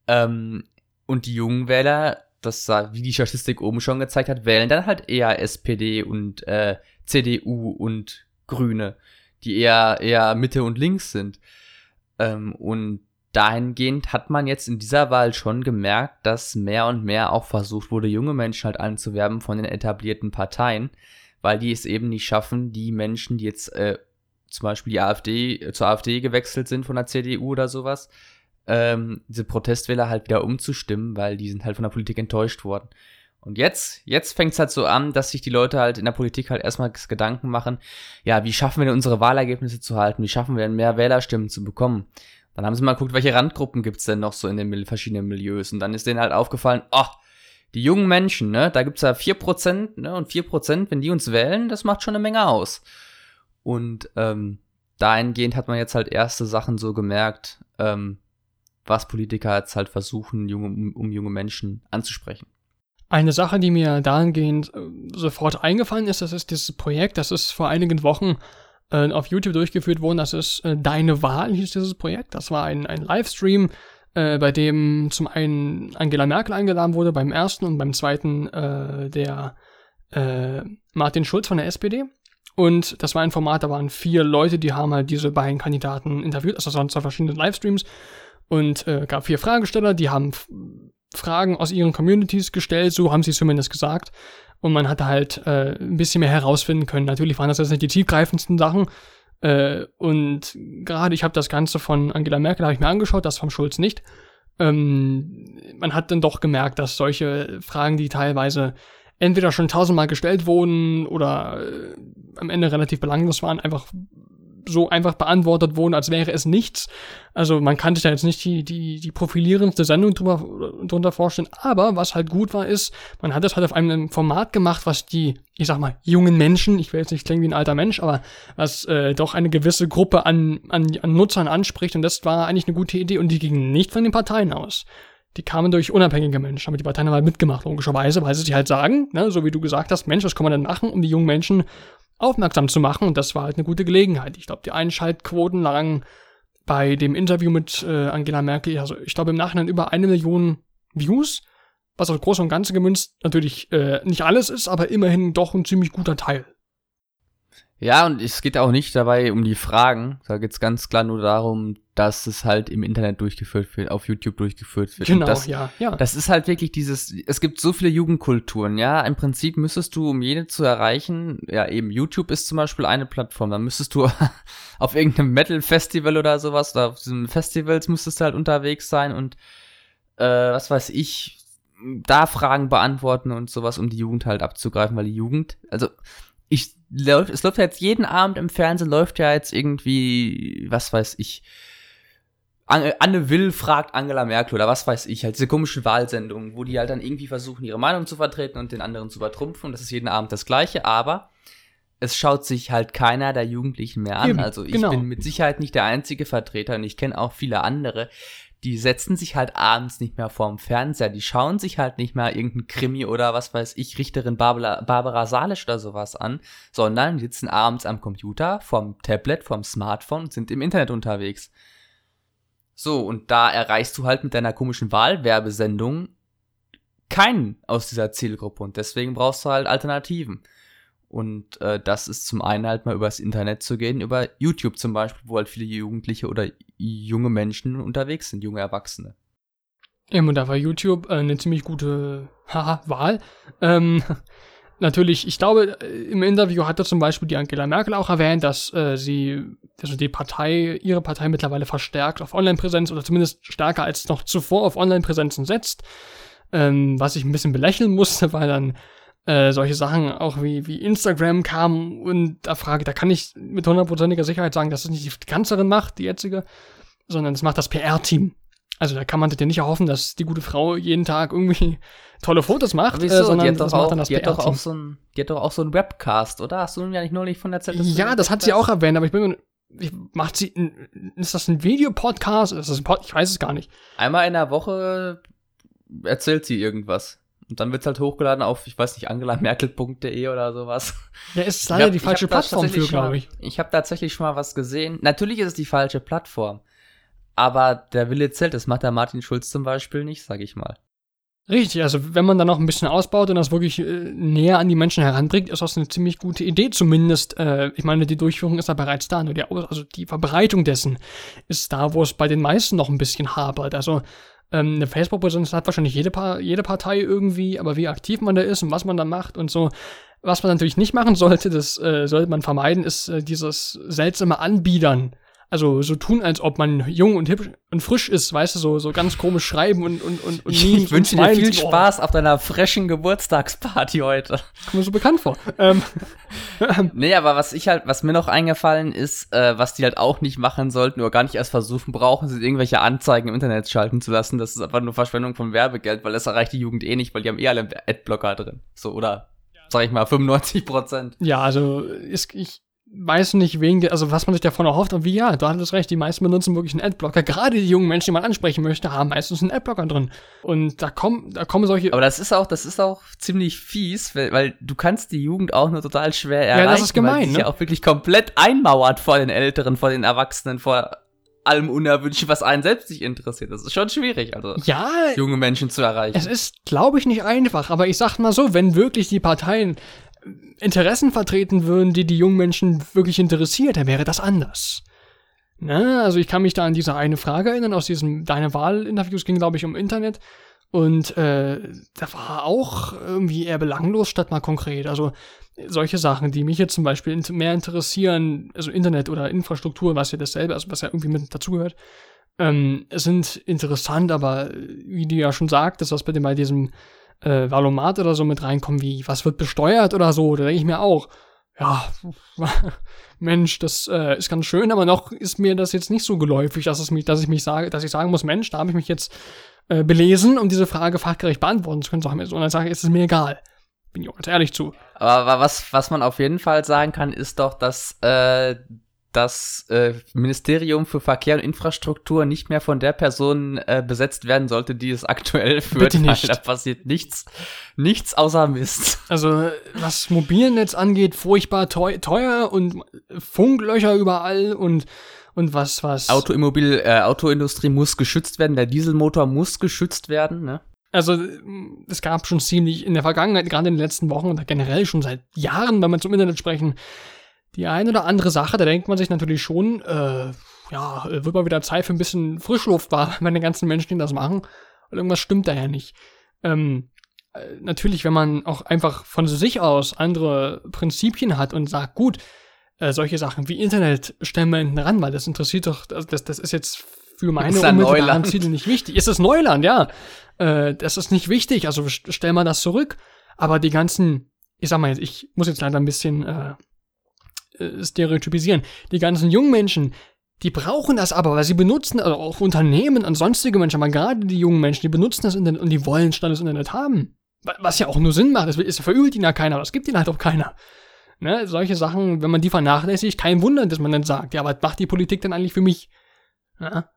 Ähm, und die jungen Wähler, das wie die Statistik oben schon gezeigt hat, wählen dann halt eher SPD und äh, CDU und Grüne, die eher eher Mitte und links sind. Ähm, und dahingehend hat man jetzt in dieser Wahl schon gemerkt, dass mehr und mehr auch versucht wurde, junge Menschen halt anzuwerben von den etablierten Parteien, weil die es eben nicht schaffen, die Menschen, die jetzt äh, zum Beispiel die AfD, äh, zur AfD gewechselt sind von der CDU oder sowas, ähm, diese Protestwähler halt wieder umzustimmen, weil die sind halt von der Politik enttäuscht worden. Und jetzt, jetzt fängt es halt so an, dass sich die Leute halt in der Politik halt erstmal Gedanken machen, ja, wie schaffen wir denn unsere Wahlergebnisse zu halten? Wie schaffen wir denn mehr Wählerstimmen zu bekommen? Dann haben sie mal geguckt, welche Randgruppen gibt's denn noch so in den verschiedenen Milieus. Und dann ist denen halt aufgefallen, ach, oh, die jungen Menschen, ne, da gibt's ja vier Prozent, ne, und vier Prozent, wenn die uns wählen, das macht schon eine Menge aus. Und ähm, dahingehend hat man jetzt halt erste Sachen so gemerkt, ähm, was Politiker jetzt halt versuchen, junge, um, um junge Menschen anzusprechen. Eine Sache, die mir dahingehend äh, sofort eingefallen ist, das ist dieses Projekt, das ist vor einigen Wochen äh, auf YouTube durchgeführt worden. Das ist äh, Deine Wahl, hieß dieses Projekt. Das war ein, ein Livestream, äh, bei dem zum einen Angela Merkel eingeladen wurde, beim ersten und beim zweiten äh, der äh, Martin Schulz von der SPD. Und das war ein Format, da waren vier Leute, die haben halt diese beiden Kandidaten interviewt, also es waren zwei verschiedene Livestreams und äh, gab vier Fragesteller, die haben Fragen aus ihren Communities gestellt, so haben sie zumindest gesagt. Und man hatte halt äh, ein bisschen mehr herausfinden können. Natürlich waren das jetzt nicht die tiefgreifendsten Sachen. Äh, und gerade ich habe das Ganze von Angela Merkel habe ich mir angeschaut, das vom Schulz nicht. Ähm, man hat dann doch gemerkt, dass solche Fragen, die teilweise entweder schon tausendmal gestellt wurden oder äh, am Ende relativ belanglos waren, einfach so einfach beantwortet wurden, als wäre es nichts. Also man kann sich da jetzt nicht die, die, die profilierendste Sendung drüber, drunter vorstellen. Aber was halt gut war, ist, man hat das halt auf einem Format gemacht, was die, ich sag mal, jungen Menschen, ich will jetzt nicht klingen wie ein alter Mensch, aber was äh, doch eine gewisse Gruppe an, an, an Nutzern anspricht. Und das war eigentlich eine gute Idee und die ging nicht von den Parteien aus die kamen durch unabhängige Menschen, aber die Parteien haben halt mitgemacht, logischerweise, weil sie sich halt sagen, ne, so wie du gesagt hast, Mensch, was kann man denn machen, um die jungen Menschen aufmerksam zu machen. Und das war halt eine gute Gelegenheit. Ich glaube, die Einschaltquoten lagen bei dem Interview mit äh, Angela Merkel, also ich glaube im Nachhinein über eine Million Views, was auf Groß und Ganze gemünzt natürlich äh, nicht alles ist, aber immerhin doch ein ziemlich guter Teil. Ja, und es geht auch nicht dabei um die Fragen. Da geht es ganz klar nur darum, dass es halt im Internet durchgeführt wird, auf YouTube durchgeführt wird. Genau, das, ja, ja. Das ist halt wirklich dieses, es gibt so viele Jugendkulturen, ja. Im Prinzip müsstest du, um jede zu erreichen, ja, eben YouTube ist zum Beispiel eine Plattform, dann müsstest du (laughs) auf irgendeinem Metal-Festival oder sowas, oder auf diesen Festivals müsstest du halt unterwegs sein und äh, was weiß ich, da Fragen beantworten und sowas, um die Jugend halt abzugreifen, weil die Jugend, also ich läuft, es läuft ja jetzt jeden Abend im Fernsehen, läuft ja jetzt irgendwie, was weiß ich, Anne Will fragt Angela Merkel oder was weiß ich, halt diese komischen Wahlsendungen, wo die halt dann irgendwie versuchen, ihre Meinung zu vertreten und den anderen zu übertrumpfen. Das ist jeden Abend das Gleiche, aber es schaut sich halt keiner der Jugendlichen mehr an. Eben, also ich genau. bin mit Sicherheit nicht der einzige Vertreter und ich kenne auch viele andere, die setzen sich halt abends nicht mehr vorm Fernseher, die schauen sich halt nicht mehr irgendein Krimi oder was weiß ich, Richterin Barbara, Barbara Salisch oder sowas an, sondern sitzen abends am Computer, vorm Tablet, vorm Smartphone und sind im Internet unterwegs. So, und da erreichst du halt mit deiner komischen Wahlwerbesendung keinen aus dieser Zielgruppe und deswegen brauchst du halt Alternativen. Und äh, das ist zum einen halt mal übers Internet zu gehen, über YouTube zum Beispiel, wo halt viele Jugendliche oder junge Menschen unterwegs sind, junge Erwachsene. Eben, und da war YouTube äh, eine ziemlich gute (laughs) haha, Wahl. Ähm, (laughs) natürlich, ich glaube, äh, im Interview hatte zum Beispiel die Angela Merkel auch erwähnt, dass äh, sie, also die Partei, ihre Partei mittlerweile verstärkt auf Online-Präsenz oder zumindest stärker als noch zuvor auf Online-Präsenzen setzt. Ähm, was ich ein bisschen belächeln (laughs) musste, weil dann äh, solche Sachen auch wie, wie Instagram kamen und da frage, da kann ich mit hundertprozentiger Sicherheit sagen, dass es nicht die Kanzlerin macht, die jetzige, sondern es macht das PR-Team. Also da kann man sich ja nicht erhoffen, dass die gute Frau jeden Tag irgendwie (laughs) tolle Fotos macht, äh, sondern die das macht dann das die hat doch auch so ein, Die hat doch auch so einen Webcast, oder? Hast du ja nicht neulich von erzählt? Ja, das hat sie auch erwähnt, aber ich bin ich, macht sie, ist das ein Videopodcast? Ist das ein Pod, ich weiß es gar nicht. Einmal in der Woche erzählt sie irgendwas. Und dann wird's halt hochgeladen auf, ich weiß nicht, angelamerkel.de oder sowas. Ja, ist leider hab, die falsche Plattform für, glaube ich. Ich habe tatsächlich schon mal was gesehen. Natürlich ist es die falsche Plattform. Aber der Wille zählt, das macht der Martin Schulz zum Beispiel nicht, sag ich mal. Richtig, also wenn man dann noch ein bisschen ausbaut und das wirklich äh, näher an die Menschen heranbringt, ist das eine ziemlich gute Idee. Zumindest, äh, ich meine, die Durchführung ist da bereits da, nur die, also die Verbreitung dessen ist da, wo es bei den meisten noch ein bisschen hapert. Also ähm, eine Facebook-Präsenz hat wahrscheinlich jede, pa jede Partei irgendwie, aber wie aktiv man da ist und was man da macht und so, Was man natürlich nicht machen sollte, das äh, sollte man vermeiden, ist äh, dieses seltsame Anbiedern also so tun, als ob man jung und hübsch und frisch ist, weißt du, so, so ganz komisch schreiben und, und, und, und Ich wünsche dir viel Spaß auf deiner frischen Geburtstagsparty heute. Kommt mir so bekannt vor. ähm, (laughs) nee, aber was ich halt, was mir noch eingefallen ist, äh, was die halt auch nicht machen sollten oder gar nicht erst versuchen brauchen, sind irgendwelche Anzeigen im Internet schalten zu lassen. Das ist einfach nur Verschwendung von Werbegeld, weil das erreicht die Jugend eh nicht, weil die haben eh alle Adblocker drin. So, oder sag ich mal, 95 Prozent. Ja, also ist, ich, weiß nicht wegen der, also was man sich davon erhofft und wie, ja, du hattest recht, die meisten benutzen wirklich einen Adblocker. Gerade die jungen Menschen, die man ansprechen möchte, haben meistens einen Adblocker drin. Und da kommen, da kommen solche. Aber das ist auch, das ist auch ziemlich fies, weil, weil du kannst die Jugend auch nur total schwer erreichen. Ja, das ist gemein, weil ne? ja auch wirklich komplett einmauert vor den Älteren, vor den Erwachsenen, vor allem Unerwünschen, was einen selbst nicht interessiert. Das ist schon schwierig, also ja, junge Menschen zu erreichen. Es ist, glaube ich, nicht einfach, aber ich sag mal so, wenn wirklich die Parteien Interessen vertreten würden, die die jungen Menschen wirklich interessiert, dann wäre das anders. Ne? Also ich kann mich da an diese eine Frage erinnern, aus diesem Deine Wahl-Interviews ging, glaube ich, um Internet. Und äh, da war auch irgendwie eher belanglos statt mal konkret. Also solche Sachen, die mich jetzt zum Beispiel mehr interessieren, also Internet oder Infrastruktur, was ja dasselbe, also was ja irgendwie mit dazugehört, ähm, sind interessant, aber wie du ja schon sagtest, was bei dem bei diesem äh, Valomat oder so mit reinkommen, wie was wird besteuert oder so, da denke ich mir auch, ja, (laughs) Mensch, das äh, ist ganz schön, aber noch ist mir das jetzt nicht so geläufig, dass es mich, dass ich mich sage, dass ich sagen muss, Mensch, da habe ich mich jetzt äh, belesen, um diese Frage fachgerecht beantworten zu können. Und dann sage ich, ist es mir egal. Bin ich auch ganz ehrlich zu. Aber was, was man auf jeden Fall sagen kann, ist doch, dass äh, das äh, Ministerium für Verkehr und Infrastruktur nicht mehr von der Person äh, besetzt werden sollte, die es aktuell (laughs) führt. Bitte nicht. Da passiert nichts, nichts außer Mist. Also was Mobilnetz angeht, furchtbar teuer, teuer und Funklöcher überall und und was was. Autoimmobil, äh, Autoindustrie muss geschützt werden, der Dieselmotor muss geschützt werden. Ne? Also es gab schon ziemlich in der Vergangenheit, gerade in den letzten Wochen und generell schon seit Jahren, wenn wir zum Internet sprechen, die eine oder andere Sache, da denkt man sich natürlich schon, äh, ja, wird mal wieder Zeit für ein bisschen Frischluft war, wenn die ganzen Menschen die das machen. Und irgendwas stimmt da ja nicht. Ähm, äh, natürlich, wenn man auch einfach von sich aus andere Prinzipien hat und sagt, gut, äh, solche Sachen wie Internet stellen wir hinten ran, weil das interessiert doch, das, das, das ist jetzt für meine unmittelbaren Ziele nicht wichtig. Ist es Neuland, ja. Äh, das ist nicht wichtig, also stellen wir das zurück. Aber die ganzen, ich sag mal ich muss jetzt leider ein bisschen äh, äh, stereotypisieren. Die ganzen jungen Menschen, die brauchen das aber, weil sie benutzen, also auch Unternehmen und sonstige Menschen, aber gerade die jungen Menschen, die benutzen das Internet und die wollen Internet haben. Was ja auch nur Sinn macht, das ist, verübelt ihnen ja keiner, das gibt ihnen halt auch keiner. Ne, solche Sachen, wenn man die vernachlässigt, kein Wunder, dass man dann sagt, ja, was macht die Politik denn eigentlich für mich? Ja?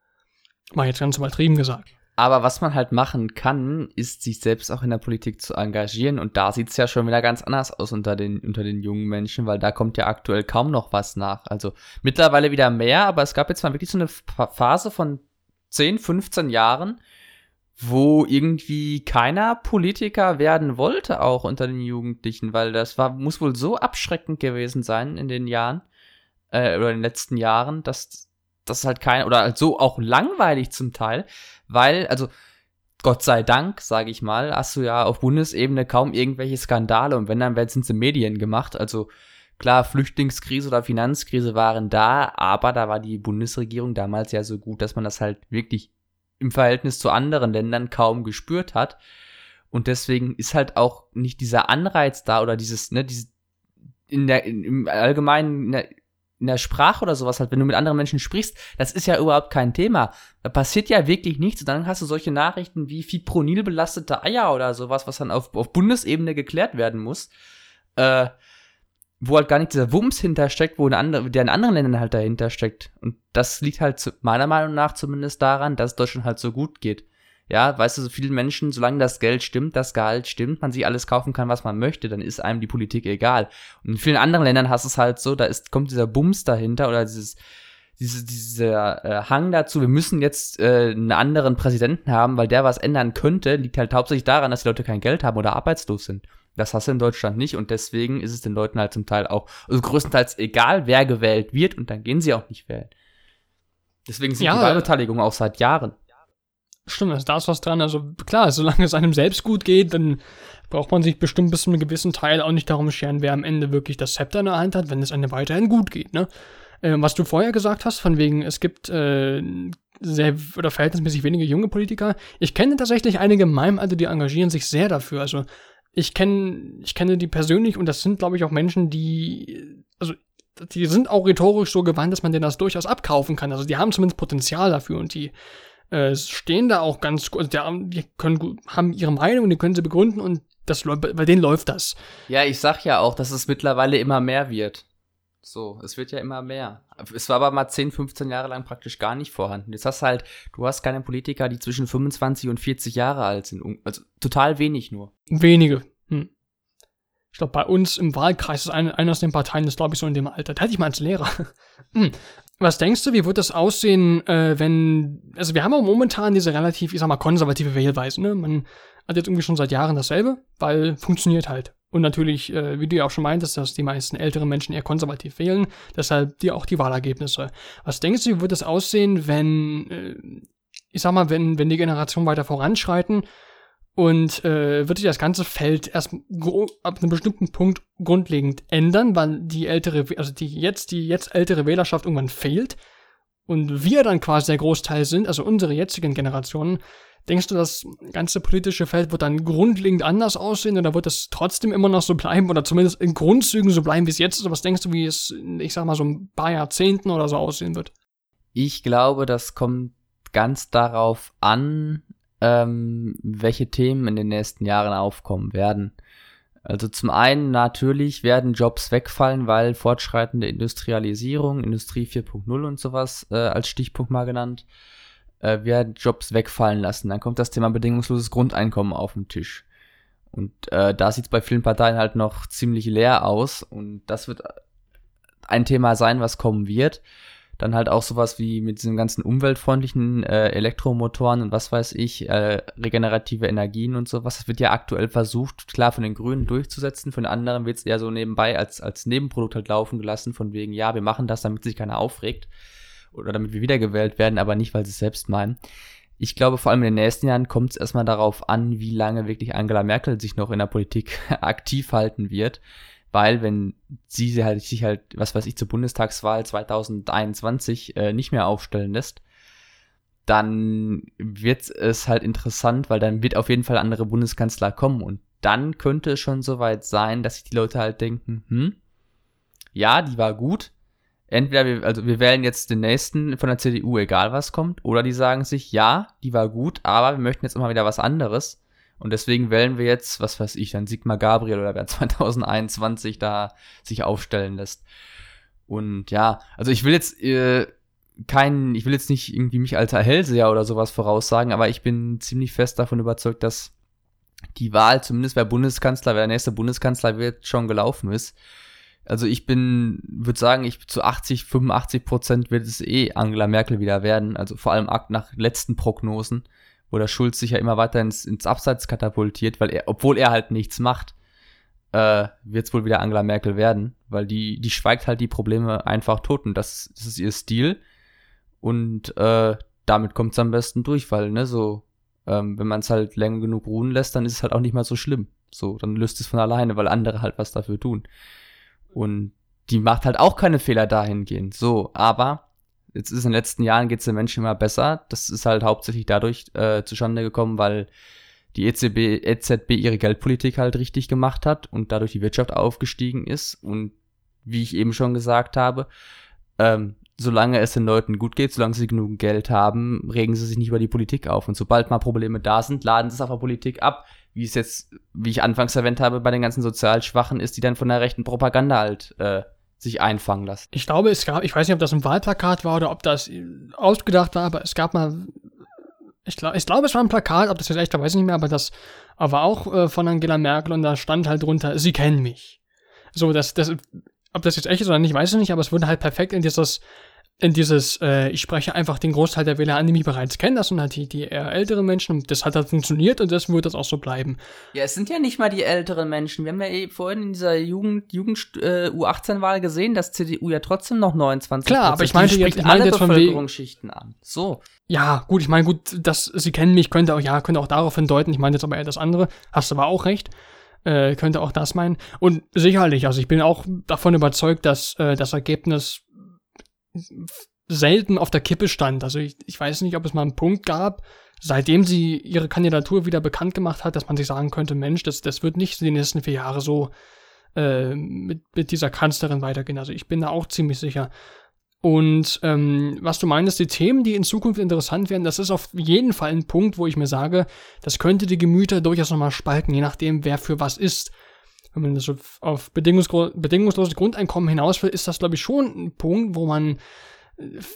Mal jetzt ganz übertrieben gesagt. Aber was man halt machen kann, ist sich selbst auch in der Politik zu engagieren. Und da sieht's ja schon wieder ganz anders aus unter den, unter den jungen Menschen, weil da kommt ja aktuell kaum noch was nach. Also mittlerweile wieder mehr, aber es gab jetzt mal wirklich so eine Phase von 10, 15 Jahren, wo irgendwie keiner Politiker werden wollte, auch unter den Jugendlichen, weil das war, muss wohl so abschreckend gewesen sein in den Jahren, äh, oder in den letzten Jahren, dass das halt kein, oder halt so auch langweilig zum Teil, weil, also Gott sei Dank, sage ich mal, hast du ja auf Bundesebene kaum irgendwelche Skandale und wenn dann werden es in Medien gemacht. Also klar, Flüchtlingskrise oder Finanzkrise waren da, aber da war die Bundesregierung damals ja so gut, dass man das halt wirklich im Verhältnis zu anderen Ländern kaum gespürt hat. Und deswegen ist halt auch nicht dieser Anreiz da oder dieses, ne, dieses in der, im Allgemeinen, in der, in der Sprache oder sowas halt, wenn du mit anderen Menschen sprichst, das ist ja überhaupt kein Thema. Da passiert ja wirklich nichts. Und dann hast du solche Nachrichten wie Fipronil belastete Eier oder sowas, was dann auf, auf Bundesebene geklärt werden muss. Äh, wo halt gar nicht dieser Wumms hintersteckt, wo eine andere, der in anderen Ländern halt dahinter steckt. Und das liegt halt zu, meiner Meinung nach zumindest daran, dass es Deutschland halt so gut geht. Ja, weißt du, so vielen Menschen, solange das Geld stimmt, das Gehalt stimmt, man sich alles kaufen kann, was man möchte, dann ist einem die Politik egal. Und in vielen anderen Ländern hast du es halt so, da ist, kommt dieser Bums dahinter oder dieses, diese, dieser äh, Hang dazu, wir müssen jetzt äh, einen anderen Präsidenten haben, weil der was ändern könnte, liegt halt hauptsächlich daran, dass die Leute kein Geld haben oder arbeitslos sind. Das hast du in Deutschland nicht und deswegen ist es den Leuten halt zum Teil auch, also größtenteils egal, wer gewählt wird und dann gehen sie auch nicht wählen. Deswegen sind Ja, die Wahlbeteiligung auch seit Jahren Stimmt, also da ist was dran. Also klar, solange es einem selbst gut geht, dann braucht man sich bestimmt bis zu einem gewissen Teil auch nicht darum scheren, wer am Ende wirklich das Zepter in der Hand hat, wenn es einem weiterhin gut geht, ne? Äh, was du vorher gesagt hast, von wegen, es gibt äh, sehr oder verhältnismäßig wenige junge Politiker. Ich kenne tatsächlich einige in meinem Alter, die engagieren sich sehr dafür. Also ich kenne ich kenne die persönlich und das sind, glaube ich, auch Menschen, die, also die sind auch rhetorisch so gewandt, dass man denen das durchaus abkaufen kann. Also die haben zumindest Potenzial dafür und die äh, stehen da auch ganz gut. Also die, können, haben ihre Meinung und die können sie begründen und das, bei denen läuft das. Ja, ich sag ja auch, dass es mittlerweile immer mehr wird. So, es wird ja immer mehr. Es war aber mal 10, 15 Jahre lang praktisch gar nicht vorhanden. Jetzt hast halt, du hast keine Politiker, die zwischen 25 und 40 Jahre alt sind. Also total wenig nur. Wenige. Hm. Ich glaube, bei uns im Wahlkreis ist eine, einer aus den Parteien, ist glaube ich so in dem Alter. Da hätte ich mal als Lehrer. (laughs) hm. Was denkst du, wie wird das aussehen, äh, wenn, also wir haben auch momentan diese relativ, ich sag mal, konservative Wählweise, ne? Man hat jetzt irgendwie schon seit Jahren dasselbe, weil funktioniert halt. Und natürlich, äh, wie du ja auch schon meintest, dass die meisten älteren Menschen eher konservativ wählen, deshalb dir auch die Wahlergebnisse. Was denkst du, wie wird es aussehen, wenn, äh, ich sag mal, wenn, wenn die Generationen weiter voranschreiten und äh, wird sich das ganze Feld erst ab einem bestimmten Punkt grundlegend ändern, weil die ältere, also die jetzt, die jetzt ältere Wählerschaft irgendwann fehlt und wir dann quasi der Großteil sind, also unsere jetzigen Generationen, Denkst du, das ganze politische Feld wird dann grundlegend anders aussehen oder wird es trotzdem immer noch so bleiben oder zumindest in Grundzügen so bleiben, wie es jetzt ist? Oder was denkst du, wie es, ich sag mal, so ein paar Jahrzehnten oder so aussehen wird? Ich glaube, das kommt ganz darauf an, ähm, welche Themen in den nächsten Jahren aufkommen werden. Also zum einen natürlich werden Jobs wegfallen, weil fortschreitende Industrialisierung, Industrie 4.0 und sowas äh, als Stichpunkt mal genannt, äh, werden Jobs wegfallen lassen. Dann kommt das Thema bedingungsloses Grundeinkommen auf den Tisch. Und äh, da sieht es bei vielen Parteien halt noch ziemlich leer aus. Und das wird ein Thema sein, was kommen wird. Dann halt auch sowas wie mit diesen ganzen umweltfreundlichen äh, Elektromotoren und was weiß ich, äh, regenerative Energien und sowas. Das wird ja aktuell versucht, klar von den Grünen durchzusetzen. Von den anderen wird es eher so nebenbei als, als Nebenprodukt halt laufen gelassen, von wegen, ja, wir machen das, damit sich keiner aufregt oder damit wir wiedergewählt werden, aber nicht, weil sie es selbst meinen. Ich glaube, vor allem in den nächsten Jahren kommt es erstmal darauf an, wie lange wirklich Angela Merkel sich noch in der Politik (laughs) aktiv halten wird. Weil, wenn sie halt, sich halt, was weiß ich, zur Bundestagswahl 2021 äh, nicht mehr aufstellen lässt, dann wird es halt interessant, weil dann wird auf jeden Fall andere Bundeskanzler kommen. Und dann könnte es schon soweit sein, dass sich die Leute halt denken, hm, ja, die war gut, entweder wir, also wir wählen jetzt den nächsten von der CDU, egal was kommt, oder die sagen sich, ja, die war gut, aber wir möchten jetzt immer wieder was anderes. Und deswegen wählen wir jetzt, was weiß ich, dann Sigmar Gabriel oder wer (laughs) 2021 da sich aufstellen lässt. Und ja, also ich will jetzt äh, keinen, ich will jetzt nicht irgendwie mich als Hellseher oder sowas voraussagen, aber ich bin ziemlich fest davon überzeugt, dass die Wahl, zumindest wer Bundeskanzler, wer der nächste Bundeskanzler wird, schon gelaufen ist. Also ich bin, würde sagen, ich zu 80, 85 Prozent wird es eh Angela Merkel wieder werden. Also vor allem nach letzten Prognosen, wo der Schulz sich ja immer weiter ins, ins Abseits katapultiert, weil er, obwohl er halt nichts macht, äh, wird es wohl wieder Angela Merkel werden, weil die, die schweigt halt die Probleme einfach tot und das, das ist ihr Stil. Und äh, damit kommt es am besten durch, weil, ne, so, ähm, wenn man es halt länger genug ruhen lässt, dann ist es halt auch nicht mal so schlimm. So, dann löst es von alleine, weil andere halt was dafür tun. Und die macht halt auch keine Fehler dahingehend. So, aber jetzt ist in den letzten Jahren geht es den Menschen immer besser. Das ist halt hauptsächlich dadurch äh, zustande gekommen, weil die EZB, EZB ihre Geldpolitik halt richtig gemacht hat und dadurch die Wirtschaft aufgestiegen ist. Und wie ich eben schon gesagt habe, ähm, solange es den Leuten gut geht, solange sie genug Geld haben, regen sie sich nicht über die Politik auf. Und sobald mal Probleme da sind, laden sie es auf der Politik ab wie es jetzt, wie ich anfangs erwähnt habe, bei den ganzen sozial Schwachen ist, die dann von der rechten Propaganda halt äh, sich einfangen lassen. Ich glaube, es gab, ich weiß nicht, ob das ein Wahlplakat war oder ob das ausgedacht war, aber es gab mal, ich glaube, ich glaube, es war ein Plakat, ob das jetzt echt war, weiß ich nicht mehr, aber das war auch äh, von Angela Merkel und da stand halt drunter, sie kennen mich. So, das, das, ob das jetzt echt ist oder nicht, weiß ich nicht, aber es wurde halt perfekt in dieses in dieses, äh, ich spreche einfach den Großteil der Wähler an, die mich bereits kennen, das sind halt die, die eher älteren Menschen und das hat halt funktioniert und das wird das auch so bleiben. Ja, es sind ja nicht mal die älteren Menschen. Wir haben ja eh vorhin in dieser Jugend, Jugend äh, U18-Wahl gesehen, dass CDU ja trotzdem noch 29 Klar, aber ich meinte jetzt, ich meine jetzt von Bevölkerungsschichten an. So. Ja, gut, ich meine, gut, dass sie kennen mich, könnte auch, ja, könnte auch darauf hindeuten, ich meine jetzt aber eher das andere, hast du aber auch recht. Äh, könnte auch das meinen. Und sicherlich, also ich bin auch davon überzeugt, dass äh, das Ergebnis selten auf der Kippe stand. Also ich, ich weiß nicht, ob es mal einen Punkt gab, seitdem sie ihre Kandidatur wieder bekannt gemacht hat, dass man sich sagen könnte, Mensch, das, das wird nicht die nächsten vier Jahre so äh, mit, mit dieser Kanzlerin weitergehen. Also ich bin da auch ziemlich sicher. Und ähm, was du meinst, die Themen, die in Zukunft interessant werden, das ist auf jeden Fall ein Punkt, wo ich mir sage, das könnte die Gemüter durchaus nochmal spalten, je nachdem, wer für was ist. Wenn man das so auf bedingungsloses Grundeinkommen hinaus will, ist das, glaube ich, schon ein Punkt, wo man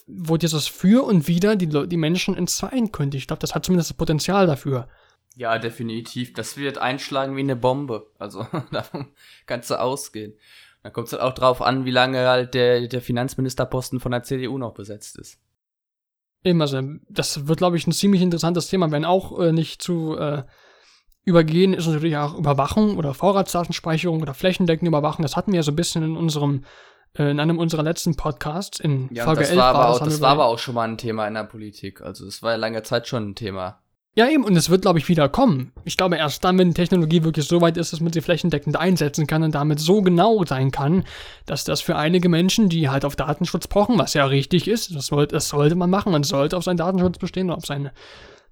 wo dieses Für und Wider die, die Menschen entzweien könnte. Ich glaube, das hat zumindest das Potenzial dafür. Ja, definitiv. Das wird einschlagen wie eine Bombe. Also (laughs) davon kannst du ausgehen. Da kommt es halt auch drauf an, wie lange halt der, der Finanzministerposten von der CDU noch besetzt ist. Eben, also das wird, glaube ich, ein ziemlich interessantes Thema, wenn auch äh, nicht zu äh, übergehen, ist natürlich auch Überwachung oder Vorratsdatenspeicherung oder flächendeckende Überwachung. Das hatten wir ja so ein bisschen in unserem äh, in einem unserer letzten Podcasts in ja, Folge das 11 war aber auch, das war aber auch schon mal ein Thema in der Politik. Also es war ja lange Zeit schon ein Thema. Ja, eben, und es wird, glaube ich, wieder kommen. Ich glaube, erst dann, wenn die Technologie wirklich so weit ist, dass man sie flächendeckend einsetzen kann und damit so genau sein kann, dass das für einige Menschen, die halt auf Datenschutz pochen, was ja richtig ist, das, soll, das sollte man machen, man sollte auf seinen Datenschutz bestehen oder auf seine,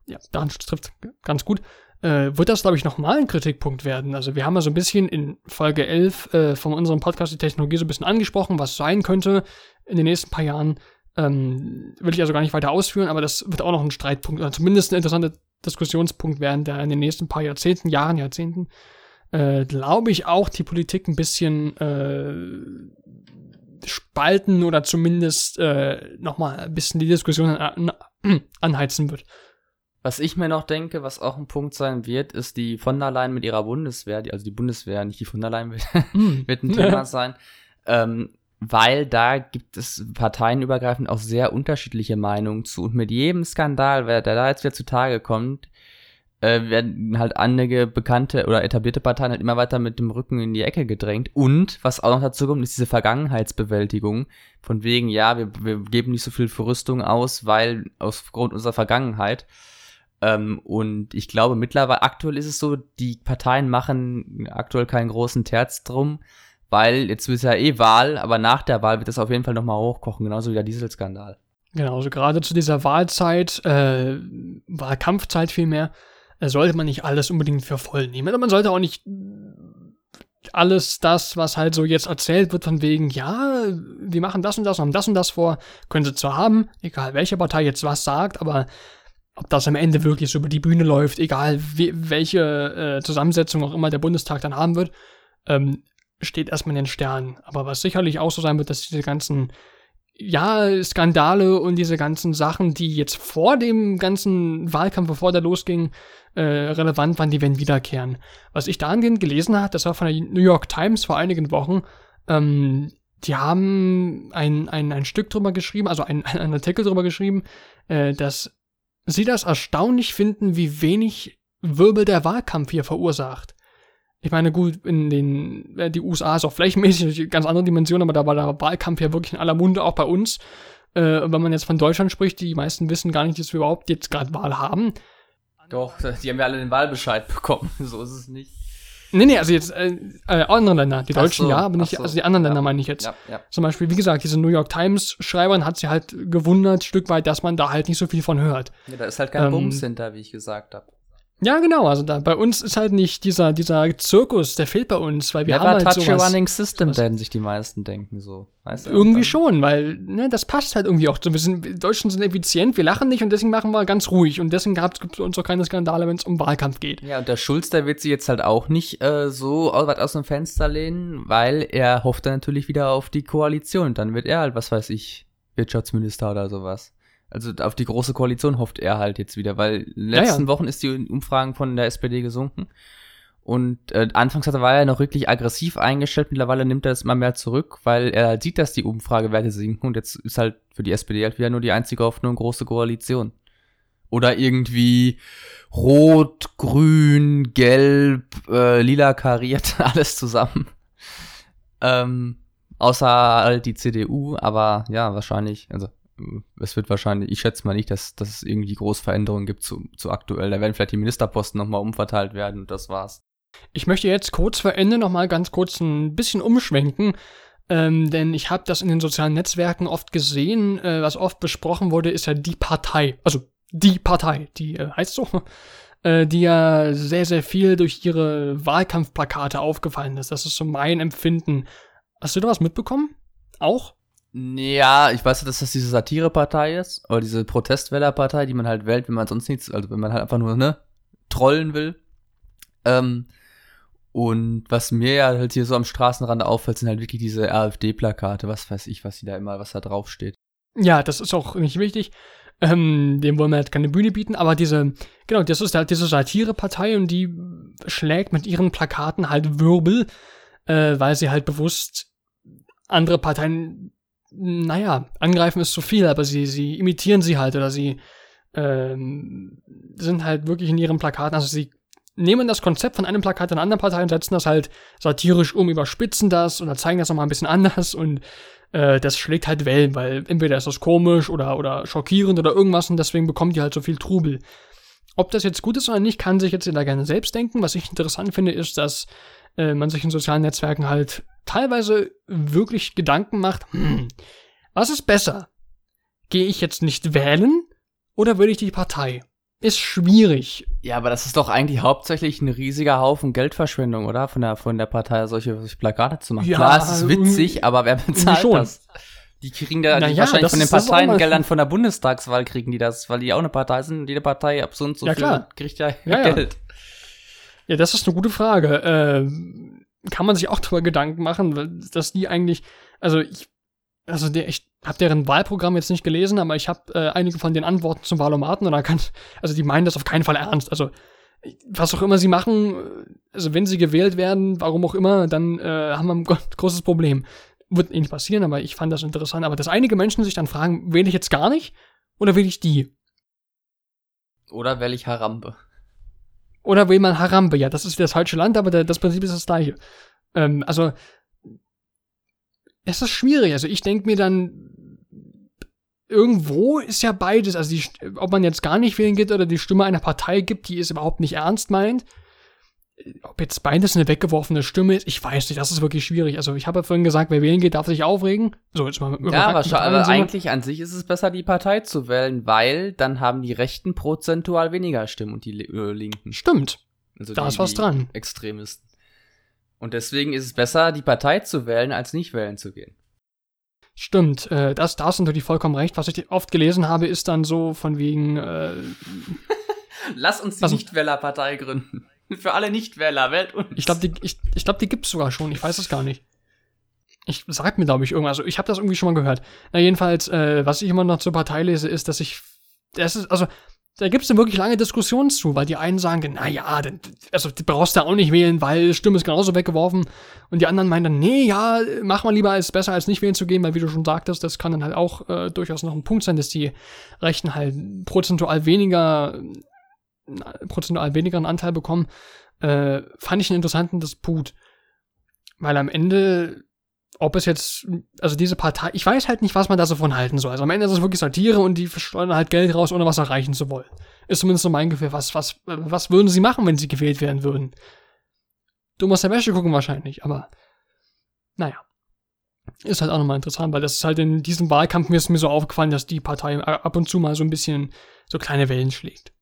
ja, Datenschutz trifft ganz gut, äh, wird das, glaube ich, nochmal ein Kritikpunkt werden. Also wir haben ja so ein bisschen in Folge 11 äh, von unserem Podcast die Technologie so ein bisschen angesprochen, was sein könnte in den nächsten paar Jahren. Ähm, will ich also gar nicht weiter ausführen, aber das wird auch noch ein Streitpunkt, oder zumindest ein interessanter Diskussionspunkt werden, der in den nächsten paar Jahrzehnten, Jahren, Jahrzehnten, äh, glaube ich, auch die Politik ein bisschen äh, spalten oder zumindest äh, nochmal ein bisschen die Diskussion an, anheizen wird. Was ich mir noch denke, was auch ein Punkt sein wird, ist die von der Leyen mit ihrer Bundeswehr, die, also die Bundeswehr, nicht die von der Leyen, wird, hm. (laughs) wird ein Thema sein. Ähm, weil da gibt es parteienübergreifend auch sehr unterschiedliche Meinungen zu. Und mit jedem Skandal, der da jetzt wieder zutage kommt, äh, werden halt einige bekannte oder etablierte Parteien halt immer weiter mit dem Rücken in die Ecke gedrängt. Und was auch noch dazu kommt, ist diese Vergangenheitsbewältigung. Von wegen, ja, wir, wir geben nicht so viel für Rüstung aus, weil aufgrund unserer Vergangenheit. Ähm, und ich glaube, mittlerweile, aktuell ist es so, die Parteien machen aktuell keinen großen Terz drum, weil jetzt ist ja eh Wahl, aber nach der Wahl wird das auf jeden Fall nochmal hochkochen, genauso wie der Dieselskandal. Genau, also gerade zu dieser Wahlzeit, äh, Wahlkampfzeit vielmehr, äh, sollte man nicht alles unbedingt für voll nehmen. Aber man sollte auch nicht alles das, was halt so jetzt erzählt wird, von wegen, ja, wir machen das und das und haben das und das vor, können sie zwar haben, egal welche Partei jetzt was sagt, aber ob das am Ende wirklich so über die Bühne läuft, egal wie, welche äh, Zusammensetzung auch immer der Bundestag dann haben wird, ähm, steht erstmal in den Sternen. Aber was sicherlich auch so sein wird, dass diese ganzen ja, Skandale und diese ganzen Sachen, die jetzt vor dem ganzen Wahlkampf, bevor der losging, äh, relevant waren, die werden wiederkehren. Was ich da angehend gelesen habe, das war von der New York Times vor einigen Wochen, ähm, die haben ein, ein, ein Stück drüber geschrieben, also ein, (laughs) ein Artikel drüber geschrieben, äh, dass sie das erstaunlich finden, wie wenig Wirbel der Wahlkampf hier verursacht. Ich meine, gut, in den, äh, die USA ist auch flächenmäßig eine ganz andere Dimension, aber da war der Wahlkampf ja wirklich in aller Munde, auch bei uns. Äh, wenn man jetzt von Deutschland spricht, die meisten wissen gar nicht, dass wir überhaupt jetzt gerade Wahl haben. Doch, die haben ja alle den Wahlbescheid bekommen, (laughs) so ist es nicht. Nee, nee, also jetzt äh, äh, andere Länder. Die Deutschen so, ja, aber nicht, so, also die anderen ja. Länder meine ich jetzt. Ja, ja. Zum Beispiel, wie gesagt, diese New York Times-Schreiberin hat sie halt gewundert, Stück weit, dass man da halt nicht so viel von hört. Ja, da ist halt kein ähm, Bums hinter, wie ich gesagt habe. Ja, genau. Also da, bei uns ist halt nicht dieser, dieser Zirkus, der fehlt bei uns, weil wir Never haben halt touch sowas, a running system, werden sich die meisten denken so. Weißt du, irgendwie schon, weil ne, das passt halt irgendwie auch. So, wir sind, wir Deutschen sind effizient, wir lachen nicht und deswegen machen wir ganz ruhig und deswegen gab es uns auch keine Skandale, wenn es um Wahlkampf geht. Ja, und der Schulz, der wird sich jetzt halt auch nicht äh, so weit aus dem Fenster lehnen, weil er hofft dann natürlich wieder auf die Koalition. Dann wird er halt, was weiß ich, Wirtschaftsminister oder sowas. Also auf die große Koalition hofft er halt jetzt wieder, weil in den letzten ja, ja. Wochen ist die Umfragen von der SPD gesunken. Und äh, anfangs hat er war er noch wirklich aggressiv eingestellt, mittlerweile nimmt er es immer mehr zurück, weil er sieht, dass die Umfragewerte sinken und jetzt ist halt für die SPD halt wieder nur die einzige Hoffnung große Koalition. Oder irgendwie rot, grün, gelb, äh, lila kariert, (laughs) alles zusammen. Ähm, außer halt die CDU, aber ja, wahrscheinlich, also es wird wahrscheinlich, ich schätze mal nicht, dass, dass es irgendwie große Veränderungen gibt zu, zu aktuell. Da werden vielleicht die Ministerposten nochmal umverteilt werden und das war's. Ich möchte jetzt kurz vor Ende nochmal ganz kurz ein bisschen umschwenken, ähm, denn ich habe das in den sozialen Netzwerken oft gesehen, äh, was oft besprochen wurde, ist ja die Partei, also die Partei, die äh, heißt so, (laughs) äh, die ja sehr, sehr viel durch ihre Wahlkampfplakate aufgefallen ist. Das ist so mein Empfinden. Hast du da was mitbekommen? Auch? Ja, ich weiß, dass das diese Satirepartei ist, oder diese Protestwählerpartei, die man halt wählt, wenn man sonst nichts, also wenn man halt einfach nur, ne, trollen will. Ähm, und was mir ja halt hier so am Straßenrand auffällt, sind halt wirklich diese AfD-Plakate, was weiß ich, was sie da immer, was da drauf steht. Ja, das ist auch nicht wichtig. Ähm, dem wollen wir halt keine Bühne bieten, aber diese, genau, das ist halt diese Satirepartei und die schlägt mit ihren Plakaten halt Wirbel, äh, weil sie halt bewusst andere Parteien naja, angreifen ist zu viel, aber sie, sie imitieren sie halt oder sie ähm, sind halt wirklich in ihren Plakaten, also sie nehmen das Konzept von einem Plakat einer anderen Partei und setzen das halt satirisch um, überspitzen das oder zeigen das nochmal ein bisschen anders und äh, das schlägt halt Wellen, weil entweder ist das komisch oder, oder schockierend oder irgendwas und deswegen bekommt die halt so viel Trubel. Ob das jetzt gut ist oder nicht, kann sich jetzt jeder gerne selbst denken. Was ich interessant finde, ist, dass äh, man sich in sozialen Netzwerken halt teilweise wirklich Gedanken macht, hm, was ist besser? Gehe ich jetzt nicht wählen oder will ich die Partei? Ist schwierig. Ja, aber das ist doch eigentlich hauptsächlich ein riesiger Haufen Geldverschwendung, oder? Von der, von der Partei solche, solche Plakate zu machen. Ja, Klar, es ist witzig, aber wer bezahlt schon. das? Die kriegen da die ja, wahrscheinlich von den Parteiengeldern von der Bundestagswahl kriegen die das, weil die auch eine Partei sind. Jede Partei ab so und so ja, viel klar. kriegt ja, ja Geld. Ja. Das ist eine gute Frage. Äh, kann man sich auch darüber Gedanken machen, dass die eigentlich, also ich, also der, ich habe deren Wahlprogramm jetzt nicht gelesen, aber ich habe äh, einige von den Antworten zum Wahlomaten und da kann, also die meinen das auf keinen Fall ernst. Also was auch immer sie machen, also wenn sie gewählt werden, warum auch immer, dann äh, haben wir ein großes Problem. Wird eh nicht passieren, aber ich fand das interessant. Aber dass einige Menschen sich dann fragen, wähle ich jetzt gar nicht oder wähle ich die? Oder wähle ich Harambe? Oder will man Harambe? Ja, das ist das falsche Land, aber das Prinzip ist das gleiche. Ähm, also, es ist schwierig. Also, ich denke mir dann, irgendwo ist ja beides. Also, die, ob man jetzt gar nicht wählen geht oder die Stimme einer Partei gibt, die es überhaupt nicht ernst meint, ob jetzt beides eine weggeworfene Stimme ist, ich weiß nicht, das ist wirklich schwierig. Also ich habe ja vorhin gesagt, wer wählen geht, darf sich aufregen. So, jetzt mal Ja, aber aber eigentlich an sich ist es besser, die Partei zu wählen, weil dann haben die Rechten prozentual weniger Stimmen und die äh, Linken. Stimmt. Also da die, ist was dran. Extremisten. Und deswegen ist es besser, die Partei zu wählen, als nicht wählen zu gehen. Stimmt, äh, das, da hast du natürlich vollkommen recht. Was ich oft gelesen habe, ist dann so von wegen. Äh, (laughs) Lass uns die also, Nichtwählerpartei gründen. (laughs) Für alle Nichtwähler, wählt uns. Ich glaube, die, ich, ich glaub, die gibt's sogar schon. Ich weiß es gar nicht. Ich sag mir, glaube ich, irgendwas. Also, ich habe das irgendwie schon mal gehört. Na, jedenfalls, äh, was ich immer noch zur Partei lese, ist, dass ich. Das ist, also, da gibt's dann wirklich lange Diskussionen zu, weil die einen sagen, na ja, also du brauchst da auch nicht wählen, weil Stimme ist genauso weggeworfen. Und die anderen meinen dann, nee, ja, mach mal lieber, ist besser als nicht wählen zu gehen, weil wie du schon sagtest, das kann dann halt auch äh, durchaus noch ein Punkt sein, dass die Rechten halt prozentual weniger prozentual weniger einen Anteil bekommen, äh, fand ich einen interessanten Disput. Weil am Ende, ob es jetzt, also diese Partei, ich weiß halt nicht, was man da so von halten soll. Also am Ende ist es wirklich Satire und die versteuern halt Geld raus, ohne was erreichen zu wollen. Ist zumindest so mein Gefühl. Was, was, was würden sie machen, wenn sie gewählt werden würden? Dumm aus der Wäsche gucken wahrscheinlich, aber naja. Ist halt auch nochmal interessant, weil das ist halt in diesem Wahlkampf mir ist mir so aufgefallen, dass die Partei ab und zu mal so ein bisschen so kleine Wellen schlägt.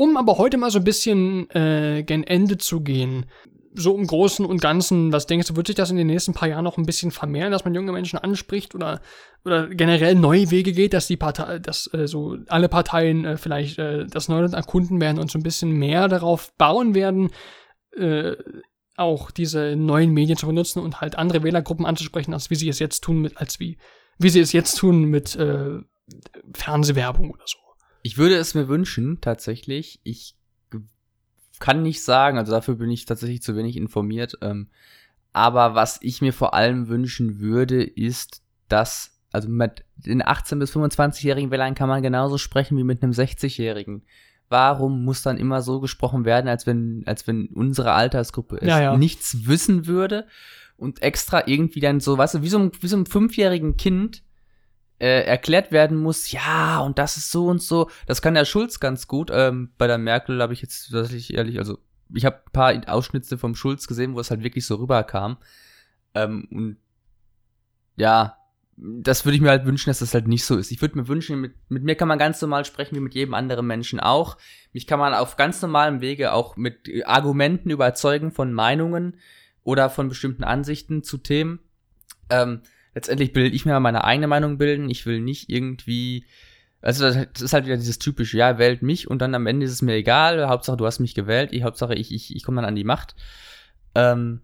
Um aber heute mal so ein bisschen äh, gen Ende zu gehen, so im Großen und Ganzen, was denkst du, wird sich das in den nächsten paar Jahren noch ein bisschen vermehren, dass man junge Menschen anspricht oder, oder generell neue Wege geht, dass die Partei, dass äh, so alle Parteien äh, vielleicht äh, das Neuland erkunden werden und so ein bisschen mehr darauf bauen werden, äh, auch diese neuen Medien zu benutzen und halt andere Wählergruppen anzusprechen, als wie sie es jetzt tun mit, als wie, wie sie es jetzt tun mit äh, Fernsehwerbung oder so. Ich würde es mir wünschen, tatsächlich. Ich kann nicht sagen, also dafür bin ich tatsächlich zu wenig informiert. Ähm, aber was ich mir vor allem wünschen würde, ist, dass, also mit den 18- bis 25-jährigen Wählern kann man genauso sprechen wie mit einem 60-jährigen. Warum muss dann immer so gesprochen werden, als wenn, als wenn unsere Altersgruppe es Ja, ja. nichts wissen würde und extra irgendwie dann so, weißt du, wie so ein, wie so ein fünfjährigen Kind äh, erklärt werden muss, ja, und das ist so und so. Das kann der Schulz ganz gut. Ähm, bei der Merkel habe ich jetzt tatsächlich ehrlich, also ich habe ein paar Ausschnitte vom Schulz gesehen, wo es halt wirklich so rüberkam. Ähm, und ja, das würde ich mir halt wünschen, dass das halt nicht so ist. Ich würde mir wünschen, mit, mit mir kann man ganz normal sprechen, wie mit jedem anderen Menschen auch. Mich kann man auf ganz normalem Wege auch mit Argumenten überzeugen von Meinungen oder von bestimmten Ansichten zu Themen. Ähm, letztendlich will ich mir meine eigene Meinung bilden. Ich will nicht irgendwie, also das ist halt wieder dieses typische, ja, wählt mich und dann am Ende ist es mir egal. Hauptsache, du hast mich gewählt. Ich, Hauptsache, ich, ich, ich komme dann an die Macht. Ähm,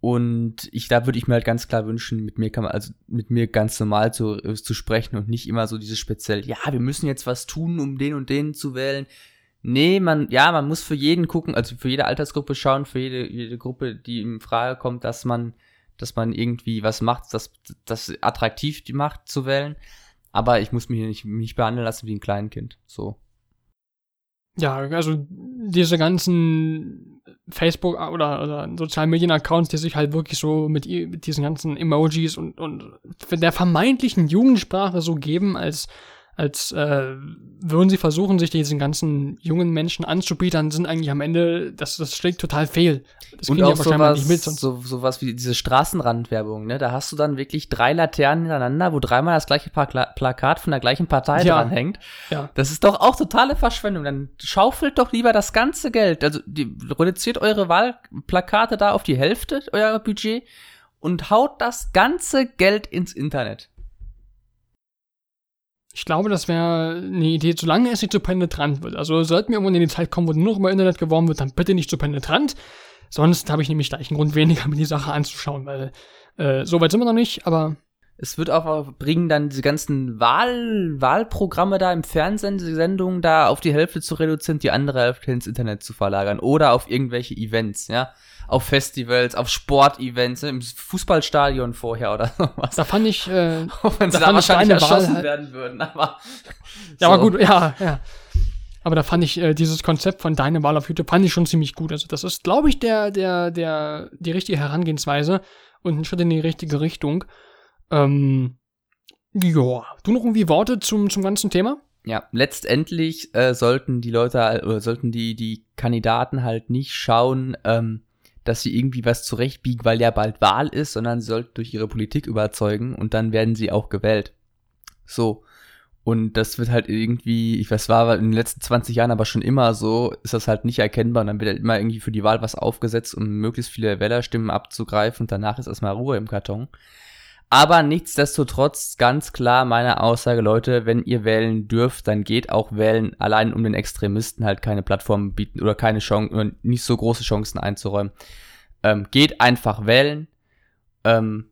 und ich, da würde ich mir halt ganz klar wünschen, mit mir kann man, also mit mir ganz normal zu, äh, zu sprechen und nicht immer so dieses speziell, ja, wir müssen jetzt was tun, um den und den zu wählen. Nee, man, ja, man muss für jeden gucken, also für jede Altersgruppe schauen, für jede, jede Gruppe, die in Frage kommt, dass man, dass man irgendwie was macht, das, das attraktiv die macht zu wählen. Aber ich muss mich hier nicht, nicht behandeln lassen wie ein Kleinkind. So. Ja, also diese ganzen Facebook- oder, oder sozialen Medien-Accounts, die sich halt wirklich so mit, mit diesen ganzen Emojis und, und der vermeintlichen Jugendsprache so geben, als, als äh, würden sie versuchen, sich diesen ganzen jungen Menschen anzubieten, sind eigentlich am Ende, das, das schlägt total fehl. Das und kriegen auch scheinbar sowas, nicht mit, so, sowas wie diese Straßenrandwerbung, ne? Da hast du dann wirklich drei Laternen hintereinander, wo dreimal das gleiche Pla Plakat von der gleichen Partei Ja. dran hängt. Ja. Das ist doch auch totale Verschwendung. Dann schaufelt doch lieber das ganze Geld. Also die, reduziert eure Wahlplakate da auf die Hälfte eurer Budget und haut das ganze Geld ins Internet. Ich glaube, das wäre eine Idee, solange es nicht zu penetrant wird. Also sollten wir irgendwann in die Zeit kommen, wo nur noch über Internet geworben wird, dann bitte nicht zu penetrant. Sonst habe ich nämlich gleich einen Grund weniger, mir die Sache anzuschauen, weil äh, so weit sind wir noch nicht, aber Es wird auch bringen, dann diese ganzen Wahl Wahlprogramme da im Fernsehen, diese Sendungen da auf die Hälfte zu reduzieren, die andere Hälfte ins Internet zu verlagern oder auf irgendwelche Events, ja, auf Festivals, auf Sportevents, im Fußballstadion vorher oder sowas. da fand ich, äh, (laughs) Auch wenn sie da da wahrscheinlich deine Wahl erschossen halt- werden würden, aber (laughs) ja, aber gut, ja, ja. Aber da fand ich äh, dieses Konzept von deine Wahl auf YouTube fand ich schon ziemlich gut. Also das ist, glaube ich, der, der, der, die richtige Herangehensweise und ein Schritt in die richtige Richtung. Ähm, ja, du noch irgendwie Worte zum, zum ganzen Thema? Ja, letztendlich äh, sollten die Leute oder sollten die, die Kandidaten halt nicht schauen, ähm, dass sie irgendwie was zurechtbiegen, weil ja bald Wahl ist, sondern sie sollten durch ihre Politik überzeugen und dann werden sie auch gewählt. So. Und das wird halt irgendwie, ich weiß, war in den letzten 20 Jahren aber schon immer so, ist das halt nicht erkennbar und dann wird halt immer irgendwie für die Wahl was aufgesetzt, um möglichst viele Wählerstimmen abzugreifen und danach ist erstmal Ruhe im Karton. Aber nichtsdestotrotz ganz klar meine Aussage, Leute, wenn ihr wählen dürft, dann geht auch wählen, allein um den Extremisten halt keine Plattform bieten oder keine Chance oder nicht so große Chancen einzuräumen. Ähm, geht einfach wählen. Ähm,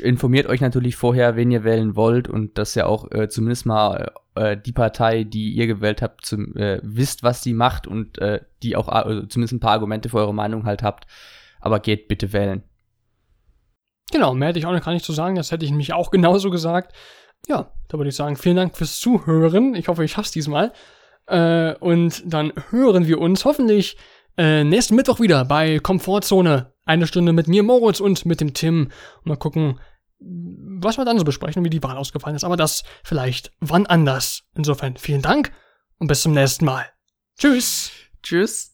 informiert euch natürlich vorher, wen ihr wählen wollt und dass ihr auch äh, zumindest mal äh, die Partei, die ihr gewählt habt, zum, äh, wisst, was die macht und äh, die auch äh, zumindest ein paar Argumente für eure Meinung halt habt. Aber geht bitte wählen. Genau, mehr hätte ich auch noch gar nicht zu sagen. Das hätte ich nämlich auch (laughs) genauso gesagt. Ja, da würde ich sagen, vielen Dank fürs Zuhören. Ich hoffe, ich schaff's diesmal. Äh, und dann hören wir uns hoffentlich äh, nächsten Mittwoch wieder bei Komfortzone. Eine Stunde mit mir, Moritz, und mit dem Tim. Mal gucken, was wir dann so besprechen und wie die Wahl ausgefallen ist. Aber das vielleicht wann anders. Insofern vielen Dank und bis zum nächsten Mal. Tschüss. Tschüss.